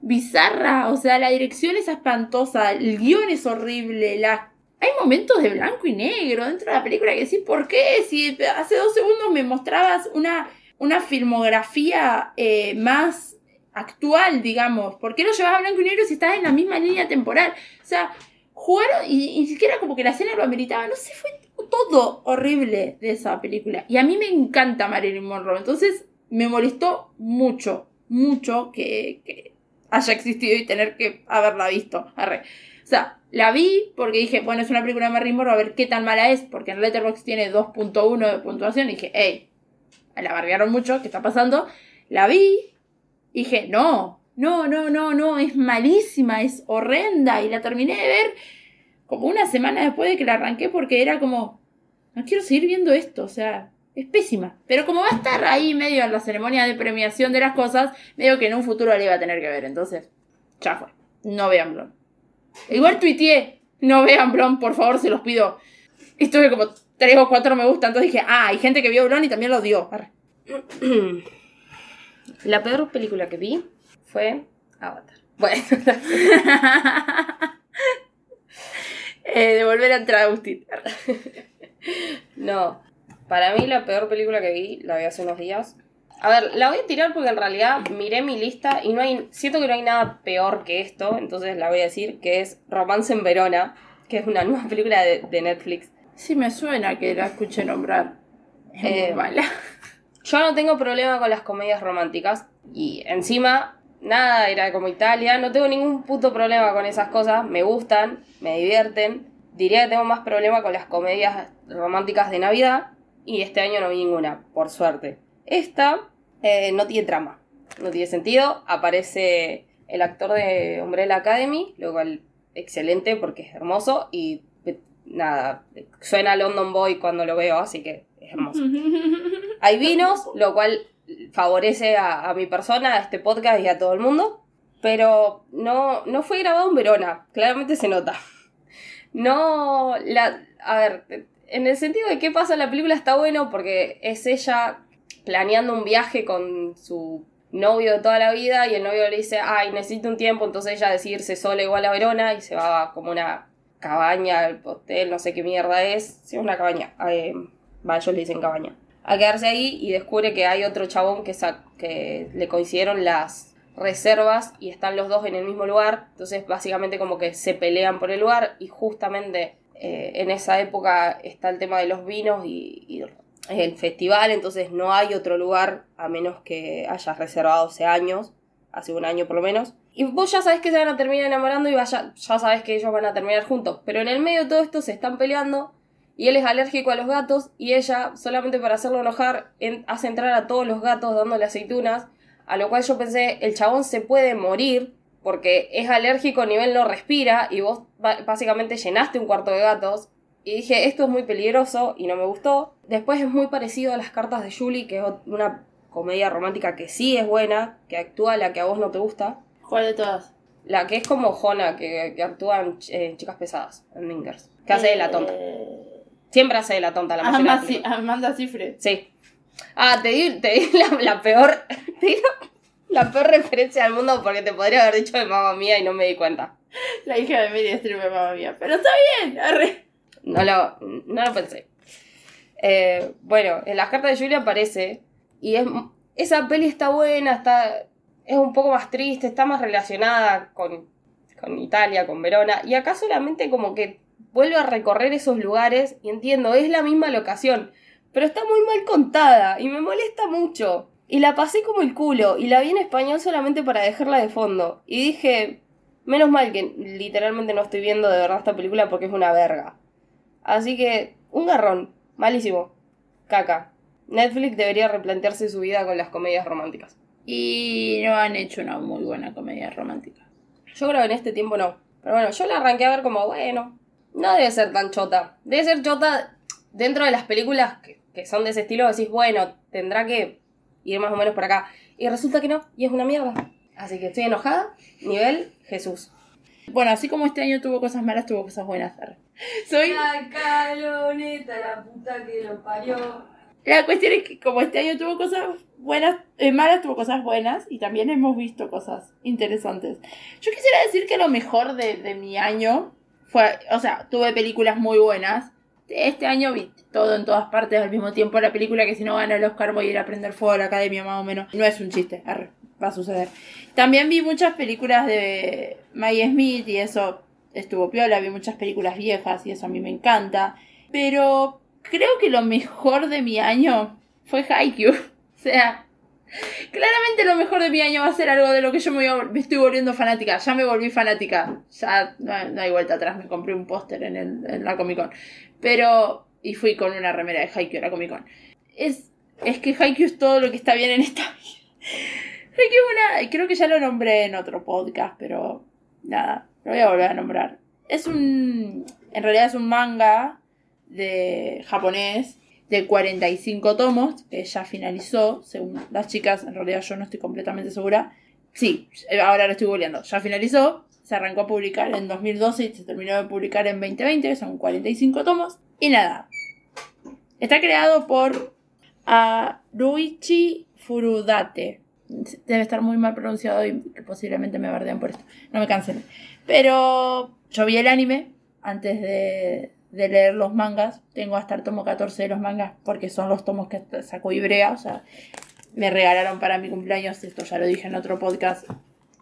bizarra. O sea, la dirección es espantosa, el guion es horrible, la hay momentos de blanco y negro dentro de la película que decís, ¿por qué? Si hace dos segundos me mostrabas una, una filmografía eh, más actual, digamos, ¿por qué lo llevas a blanco y negro si estás en la misma línea temporal? O sea, jugaron y, ni siquiera como que la escena lo ameritaba, no sé, fue todo horrible de esa película. Y a mí me encanta Marilyn Monroe, entonces me molestó mucho, mucho que haya existido y tener que haberla visto. O sea, la vi porque dije, bueno, es una película de Marilyn Monroe, a ver qué tan mala es, porque en Letterboxd tiene 2.1 de puntuación. Y dije, hey, la barriaron mucho, ¿qué está pasando? La vi dije, no, no, no, no, no, es malísima, es horrenda. Y la terminé de ver como una semana después de que la arranqué porque era como, no quiero seguir viendo esto, o sea, es pésima. Pero como va a estar ahí medio en la ceremonia de premiación de las cosas, medio que en un futuro la iba a tener que ver. Entonces, ya fue. No vean Blonde. Igual tuiteé, no vean Blonde, por favor, se los pido. Y tuve como tres o cuatro me gusta, entonces dije, ah, hay gente que vio Blonde y también lo dio. La peor película que vi fue Avatar. Bueno, Eh, de volver a entrar a Agustín. no. Para mí la peor película que vi, la vi hace unos días. A ver, la voy a tirar porque en realidad miré mi lista y no hay, siento que no hay nada peor que esto, entonces la voy a decir, que es Romance en Verona, que es una nueva película de, de Netflix. Sí, me suena que la escuché nombrar. Es muy Eh, mala. Yo no tengo problema con las comedias románticas y encima nada era como Italia, no tengo ningún puto problema con esas cosas, me gustan, me divierten. Diría que tengo más problema con las comedias románticas de Navidad y este año no vi ninguna, por suerte. Esta eh, no tiene trama, no tiene sentido, aparece el actor de Umbrella Academy, lo cual excelente porque es hermoso y eh, nada, suena London Boy cuando lo veo, así que es hermoso. Hay vinos, lo cual favorece a, a mi persona, a este podcast y a todo el mundo. Pero no, no fue grabado en Verona, claramente se nota. No, la, a ver, en el sentido de qué pasa en la película está bueno porque es ella planeando un viaje con su novio de toda la vida y el novio le dice, ay, necesito un tiempo, entonces ella decide irse sola igual a Verona y se va a como una cabaña, hotel, no sé qué mierda es, sí, una cabaña, eh, va, ellos le dicen cabaña, a quedarse ahí y descubre que hay otro chabón que, sa- que le coincidieron las, reservas y están los dos en el mismo lugar. Entonces, básicamente, como que se pelean por el lugar y justamente eh, en esa época está el tema de los vinos y, el festival. Entonces, no hay otro lugar a menos que hayas reservado hace años, hace un año por lo menos. Y vos ya sabés que se van a terminar enamorando y vaya, ya sabés que ellos van a terminar juntos. Pero en el medio de todo esto se están peleando y él es alérgico a los gatos y ella, solamente para hacerlo enojar, en- hace entrar a todos los gatos dándole aceitunas. A lo cual yo pensé, el chabón se puede morir porque es alérgico a nivel no respira y vos básicamente llenaste un cuarto de gatos. Y dije, esto es muy peligroso y no me gustó. Después es muy parecido a las cartas de Julie, que es una comedia romántica que sí es buena, que actúa la que a vos no te gusta. ¿Cuál de todas? La que es como Jona, que, que actúa en eh, Chicas Pesadas, en Mingers. Que hace de la tonta. Eh, Siempre hace de la tonta la películas. Amanda Cifre. Sí. Ah, te di, te di la, la peor. Te di la, la peor referencia del mundo porque te podría haber dicho de mamá mía y no me di cuenta. La hija de Meryl Streep, mamá mía. Pero está bien, arre. No lo, no lo pensé. Eh, bueno, en las cartas de Julia aparece. Y es, esa peli está buena, está. Es un poco más triste, está más relacionada con, con Italia, con Verona. Y acá solamente como que vuelve a recorrer esos lugares. Y entiendo, es la misma locación. Pero está muy mal contada y me molesta mucho. Y la pasé como el culo. Y la vi en español solamente para dejarla de fondo. Y dije. Menos mal que literalmente no estoy viendo de verdad esta película porque es una verga. Así que, un garrón. Malísimo. Caca. Netflix debería replantearse su vida con las comedias románticas. Y no han hecho una muy buena comedia romántica. Yo creo que en este tiempo no. Pero bueno, yo la arranqué a ver como, bueno, no debe ser tan chota. Debe ser chota dentro de las películas que, que son de ese estilo. Decís, bueno, tendrá que ir más o menos por acá. Y resulta que no, y es una mierda. Así que estoy enojada. Nivel Jesús. Bueno, así como este año tuvo cosas malas, tuvo cosas buenas. Soy. La caloneta, la puta que lo parió. La cuestión es que como este año tuvo cosas buenas, eh, malas tuvo cosas buenas y también hemos visto cosas interesantes. Yo quisiera decir que lo mejor de, de mi año fue, o sea, tuve películas muy buenas. Este año vi todo en todas partes al mismo tiempo. La película que si no gana el Oscar voy a ir a prender fuego a la academia más o menos. No es un chiste, arre, va a suceder. También vi muchas películas de Maggie Smith y eso estuvo piola. Vi muchas películas viejas y eso a mí me encanta. Pero creo que lo mejor de mi año fue Haikyuu. O sea, claramente lo mejor de mi año va a ser algo de lo que yo me, voy a- me estoy volviendo fanática. Ya me volví fanática. Ya no, hay- vuelta atrás. Me compré un póster en la Comic Con. Pero. Y fui con una remera de Haikyuu a la Comic Con. Es, es que Haikyuu es todo lo que está bien en esta vida. Haikyuu es una. Creo que ya lo nombré en otro podcast, pero. Nada, lo voy a volver a nombrar. Es un. En realidad es un manga de japonés de 45 tomos, que ya finalizó, según las chicas, en realidad yo no estoy completamente segura. Sí, ahora lo estoy googleando, ya finalizó, se arrancó a publicar en 2012 y se terminó de publicar en 2020, que son 45 tomos. Y nada, está creado por Ruichi Furudate. Debe estar muy mal pronunciado y posiblemente me bardean por esto. No me cancelen. Pero yo vi el anime antes de, leer los mangas. Tengo hasta el tomo 14 de los mangas porque son los tomos que sacó Ibrea. O sea, me regalaron para mi cumpleaños, esto ya lo dije en otro podcast,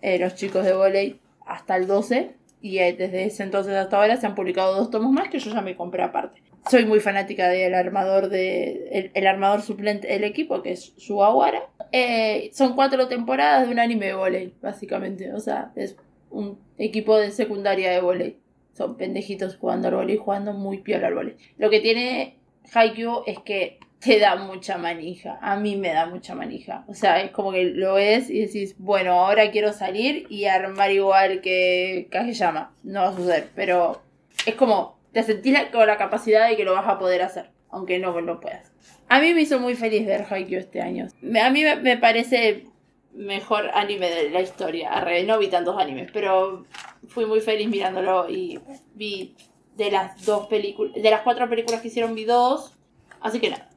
eh, los chicos de volei hasta el 12. Y eh, desde ese entonces hasta ahora se han publicado dos tomos más que yo ya me compré aparte. Soy muy fanática del armador de el, el armador suplente del equipo, que es Sugawara. Eh, son cuatro temporadas de un anime de volei, básicamente. O sea, es un equipo de secundaria de volei. Son pendejitos jugando al volei, jugando muy piola al volei. Lo que tiene Haikyuu es que te da mucha manija. A mí me da mucha manija. O sea, es como que lo ves y decís, bueno, ahora quiero salir y armar igual que Kageyama. No va a suceder, pero es como, te sentís la- con la capacidad de que lo vas a poder hacer, aunque no lo puedas. A mí me hizo muy feliz ver Haikyuu este año. A mí me, me parece mejor anime de la historia. Arre, no vi tantos animes, pero fui muy feliz mirándolo y vi de las dos películas, de las cuatro películas que hicieron vi dos, así que nada.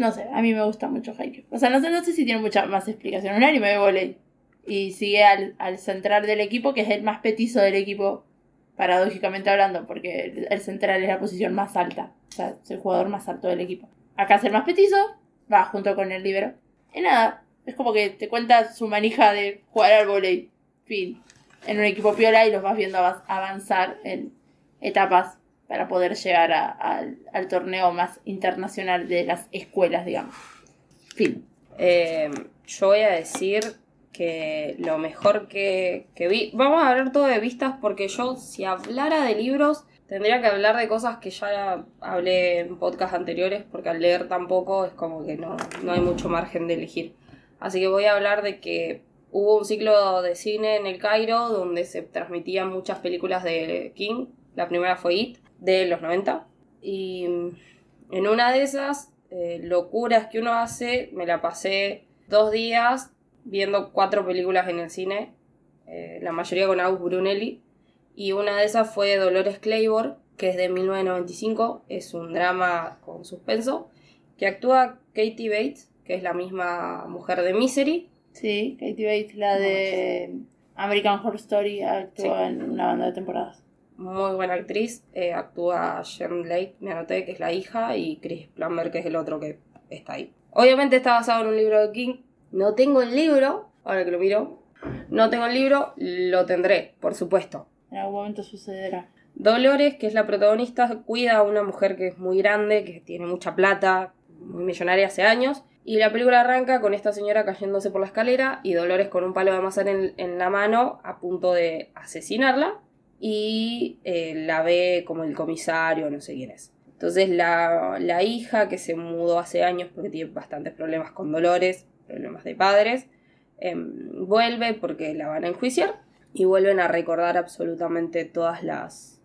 No sé, a mí me gusta mucho Haikyuu. O sea, no sé, no sé si tiene mucha más explicación. Un anime de volei. Y sigue al, al central del equipo, que es el más petizo del equipo, paradójicamente hablando, porque el, central es la posición más alta. O sea, es el jugador más alto del equipo. Acá es el más petizo, va junto con el libero. Y nada, Es como que te cuenta su manija de jugar al volei. Fin. En un equipo piola y los vas viendo av- avanzar en etapas para poder llegar al, torneo más internacional de las escuelas, digamos. Fin. Eh, yo voy a decir que lo mejor que, vi. Vamos a hablar todo de vistas porque yo, si hablara de libros, tendría que hablar de cosas que ya hablé en podcast anteriores, porque al leer tampoco es como que no, no hay mucho margen de elegir. Así que voy a hablar de que hubo un ciclo de cine en el Cairo donde se transmitían muchas películas de King. La primera fue It, de los 90. Y en una de esas eh, locuras que uno hace, me la pasé dos días viendo cuatro películas en el cine, eh, la mayoría con August Brunelli, y una de esas fue Dolores Claiborne, que es de 1995, es un drama con suspenso, que actúa Katie Bates, que es la misma mujer de Misery, Sí, Katie Bates, la de American Horror Story, actúa en una banda de temporadas. Muy buena actriz, eh, actúa Jen Blake, me anoté que es la hija, y Chris Plummer, que es el otro que está ahí. Obviamente está basado en un libro de King. No tengo el libro, ahora que lo miro. No tengo el libro, lo tendré, por supuesto. En algún momento sucederá. Dolores, que es la protagonista, cuida a una mujer que es muy grande, que tiene mucha plata, muy millonaria hace años. Y la película arranca con esta señora cayéndose por la escalera y Dolores con un palo de manzana en, en la mano a punto de asesinarla. Y eh, la ve como el comisario, no sé quién es. Entonces la, la hija que se mudó hace años porque tiene bastantes problemas con Dolores, problemas de padres, em, vuelve porque la van a enjuiciar y vuelven a recordar absolutamente todas las,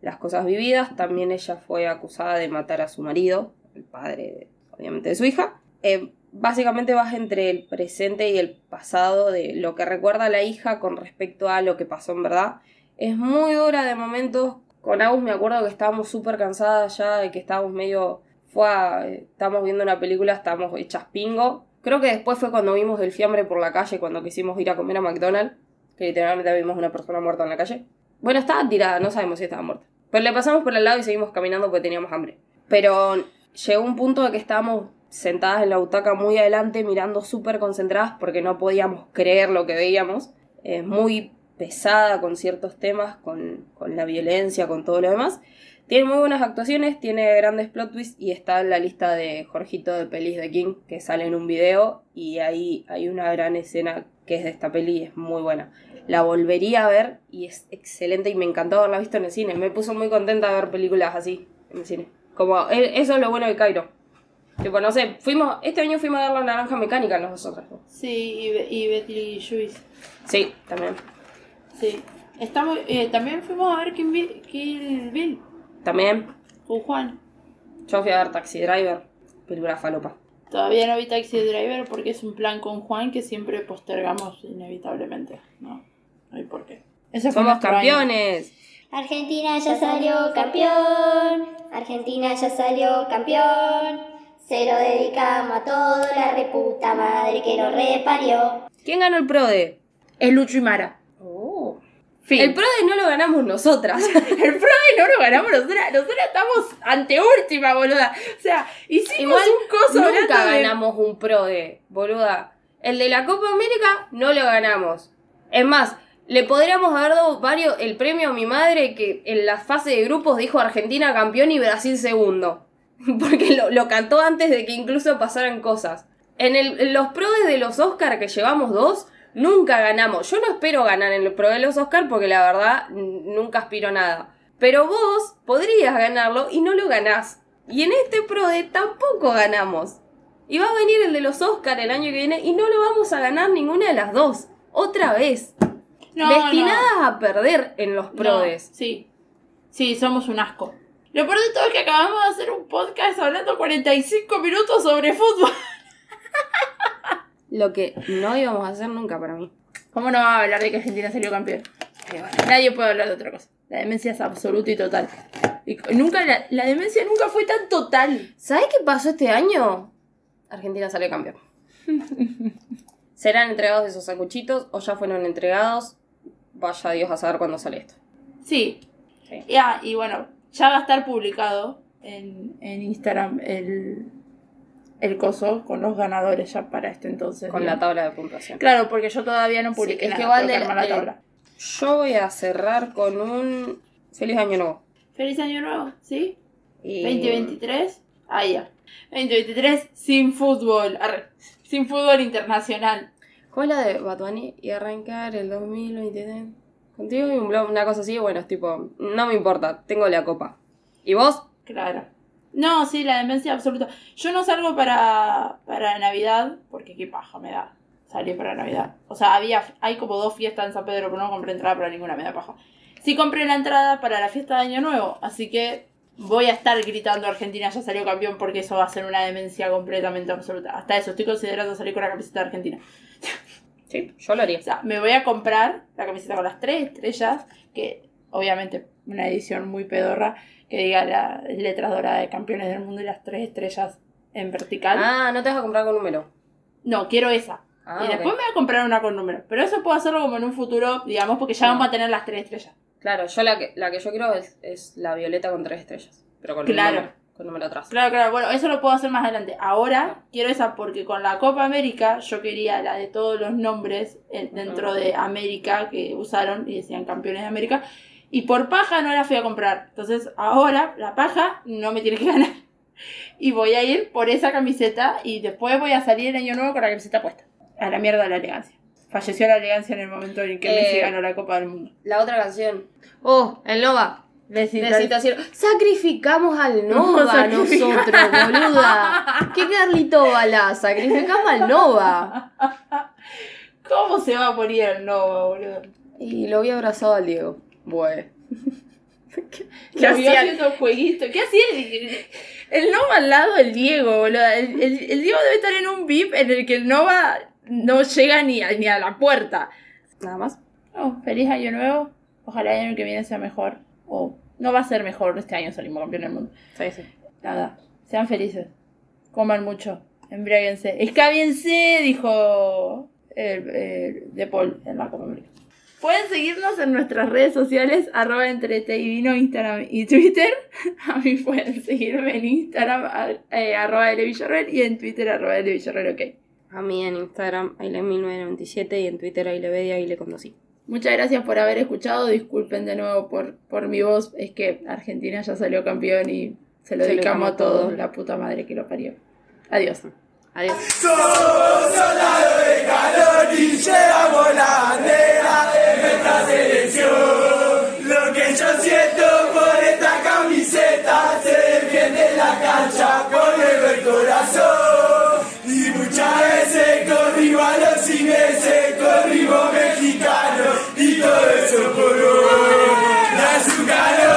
las cosas vividas. También ella fue acusada de matar a su marido, el padre obviamente de su hija. Eh, básicamente vas entre el presente y el pasado de lo que recuerda la hija con respecto a lo que pasó en verdad. Es muy dura de momentos. Con Agus me acuerdo que estábamos súper cansadas ya, de que estábamos medio... Fue a- estábamos viendo una película, estábamos hechas pingo. Creo que después fue cuando vimos el fiambre por la calle, cuando quisimos ir a comer a McDonald's, que literalmente vimos una persona muerta en la calle. Bueno, estaba tirada, no sabemos si estaba muerta. Pero le pasamos por el lado y seguimos caminando porque teníamos hambre. Pero llegó un punto de que estábamos sentadas en la butaca muy adelante, mirando súper concentradas porque no podíamos creer lo que veíamos. Es muy pesada con ciertos temas, con, con la violencia, con todo lo demás. Tiene muy buenas actuaciones, tiene grandes plot twists y está en la lista de Jorgito de pelis de King que sale en un video y ahí hay una gran escena que es de esta peli y es muy buena. La volvería a ver y es excelente y me encantó haberla visto en el cine. Me puso muy contenta de ver películas así en el cine. Como, e- eso es lo bueno de Cairo. Tipo, no sé, fuimos, este año fuimos a ver la naranja mecánica nosotros. ¿no? Sí, y, Be- y Betty Lewis. Sí, también. Sí. Estamos, eh, también fuimos a ver Kill Bill, Kill Bill También. con Juan. Yo fui a ver Taxi Driver, película falopa. Todavía no vi Taxi Driver porque es un plan con Juan que siempre postergamos inevitablemente. No, no hay por qué. Fue Somos año. campeones. Argentina ya salió campeón. Argentina ya salió campeón. Se lo dedicamos a toda la reputa madre que lo reparió. ¿Quién ganó el PRODE? Es Lucho y Mara. Fin. El PRODE no lo ganamos nosotras. El PRODE no lo ganamos nosotras. Nosotras estamos ante última, boluda. O sea, hicimos Igual un coso nunca hablando de- ganamos un PRODE, boluda. El de la Copa América no lo ganamos. Es más, le podríamos haber dado varios, el premio a mi madre que en la fase de grupos dijo Argentina campeón y Brasil segundo. Porque lo, lo cantó antes de que incluso pasaran cosas. En, el, en los PRODE de los Oscar que llevamos dos, nunca ganamos. Yo no espero ganar en el PRODE de los Oscar porque la verdad nunca aspiro a nada. Pero vos podrías ganarlo y no lo ganás. Y en este PRODE tampoco ganamos. Y va a venir el de los Oscar el año que viene y no lo vamos a ganar ninguna de las dos. Otra vez. No, Destinadas no. a perder en los No, PRODES. sí. Sí, somos un asco. Lo peor de todo es que acabamos de hacer un podcast hablando 45 minutos sobre fútbol. Lo que no íbamos a hacer nunca para mí. ¿Cómo no va a hablar de que Argentina salió campeón? Nadie puede hablar de otra cosa. La demencia es absoluta y total. Y nunca la, la demencia nunca fue tan total. ¿Sabes qué pasó este año? Argentina salió campeón. ¿Serán entregados esos sacuchitos o ya fueron entregados? Vaya Dios a saber cuándo sale esto. Sí. Sí. Ya, y bueno, ya va a estar publicado en, en Instagram el, el coso con los ganadores ya para este entonces. Con la tabla de puntuación. Claro, porque yo todavía no Sí, publiqué es que igual de la- eh, tabla. Yo voy a cerrar con un feliz año nuevo. Feliz año nuevo, ¿sí? Y- 2023. Ah, ya. 2023 sin fútbol. arre, sin fútbol internacional. ¿Cuál es la de Bad Bunny? Y arrancar el 2023 contigo y un blog, una cosa así, bueno, es tipo, no me importa, tengo la copa. ¿Y vos? Claro. No, sí, la demencia absoluta. Yo no salgo para, para Navidad, porque qué paja me da salir para Navidad. O sea, había, hay como dos fiestas en San Pedro, pero no compré entrada para ninguna, me da paja. Sí compré la entrada para la fiesta de Año Nuevo, así que voy a estar gritando Argentina ya salió campeón porque eso va a ser una demencia completamente absoluta. Hasta eso, estoy considerando salir con la camiseta de Argentina. Sí, yo lo haría. O sea, me voy a comprar la camiseta con las tres estrellas, que obviamente una edición muy pedorra, que diga las letras doradas de campeones del mundo y las tres estrellas en vertical. Ah, no te vas a comprar con número. No, quiero esa. Ah, y después me voy a comprar una con número. Pero eso puedo hacerlo como en un futuro, digamos, porque ya No. vamos a tener las tres estrellas. Claro, yo la que, la que yo quiero es, es la violeta con tres estrellas. Pero con Claro. número, con número atrás. Claro, claro, bueno, eso lo puedo hacer más adelante. Ahora quiero esa porque con la Copa América yo quería la de todos los nombres dentro de América que usaron y decían campeones de América. Y por paja no la fui a comprar. Entonces ahora la paja no me tiene que ganar. Y voy a ir por esa camiseta y después voy a salir el año nuevo con la camiseta puesta. A la mierda de la elegancia. Falleció la elegancia en el momento en que Eh, Messi ganó la Copa del Mundo. La otra canción. Oh, el Nova. Decir, sacrificamos al Nova sacrificamos. nosotros, boluda. ¿Qué Carlito Balá? Sacrificamos al Nova. ¿Cómo se va a morir el Nova, boludo? Y lo había abrazado al Diego. Bueno. ¿Qué hacía haciendo jueguitos? ¿Qué hacía el, el Nova al lado del Diego, boludo? El, el- el Diego debe estar en un VIP en el que el Nova no llega ni a, ni a la puerta. Nada más. Oh, feliz año nuevo. Ojalá el año que viene sea mejor. O no va a ser mejor este año salimos campeón del mundo. Sí, sí. Nada. Sean felices. Coman mucho. Embriáguense. Escábiense, dijo el, el De Paul en la Copa América. Pueden seguirnos en nuestras redes sociales, arroba entrete y vino, Instagram y Twitter. A mí pueden seguirme en Instagram, eh, arroba L Villarreal, y en Twitter, arroba L Villarreal, ok. A mí en Instagram, Aile1997 y en Twitter, Ailevedia, Aile con dos i. Muchas gracias por haber escuchado. Disculpen de nuevo por, por mi voz. Es que Argentina ya salió campeón y se lo Se dedicamos dedicamos a todos. todo. La puta madre que lo parió. Adiós. Adiós. Y llevamos la de nuestra selección. Lo que yo siento por esta camiseta se defiende en la cancha con el corazón. Y muchas veces corrimos a los ingleses, corrimos mexicanos y todo eso por hoy. La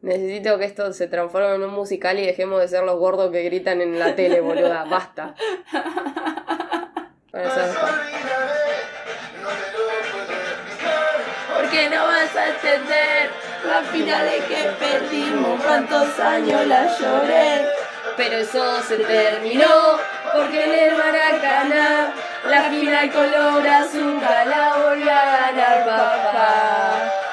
Necesito que esto se transforme en un musical y dejemos de ser los gordos que gritan en la tele, boluda. Basta. Bueno, eso. Porque no vas a entender la final de que perdimos. ¿Cuántos años la lloré? Pero eso se terminó porque en el Maracaná la final color azul la volvió a ganar papá.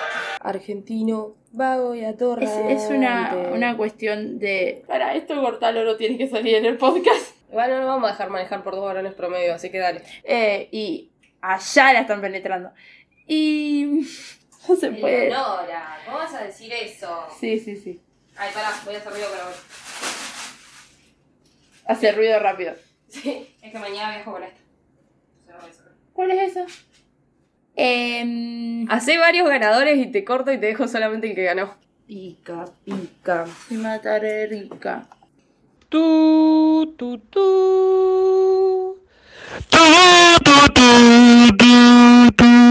Argentino, vago y Es, atorrante. es una, una cuestión de. Para esto cortalo no tiene que salir en el podcast. Igual no vamos a dejar manejar por dos varones promedio, así que dale. Eh, y allá la están penetrando. Y. No se puede. Eleonora, ¿cómo vas a decir eso? Sí, sí, sí. Ay, pará, voy a hacer ruido para ver. Hace ruido rápido. Sí, es que mañana viajo con esto. Se lo voy a sacar. ¿Cuál es esa? Eh, Hacé varios ganadores y te corto y te dejo solamente el que ganó. Pica, pica. me mataré rica. Tu, tu, tu. Tu, tu, tu, tu.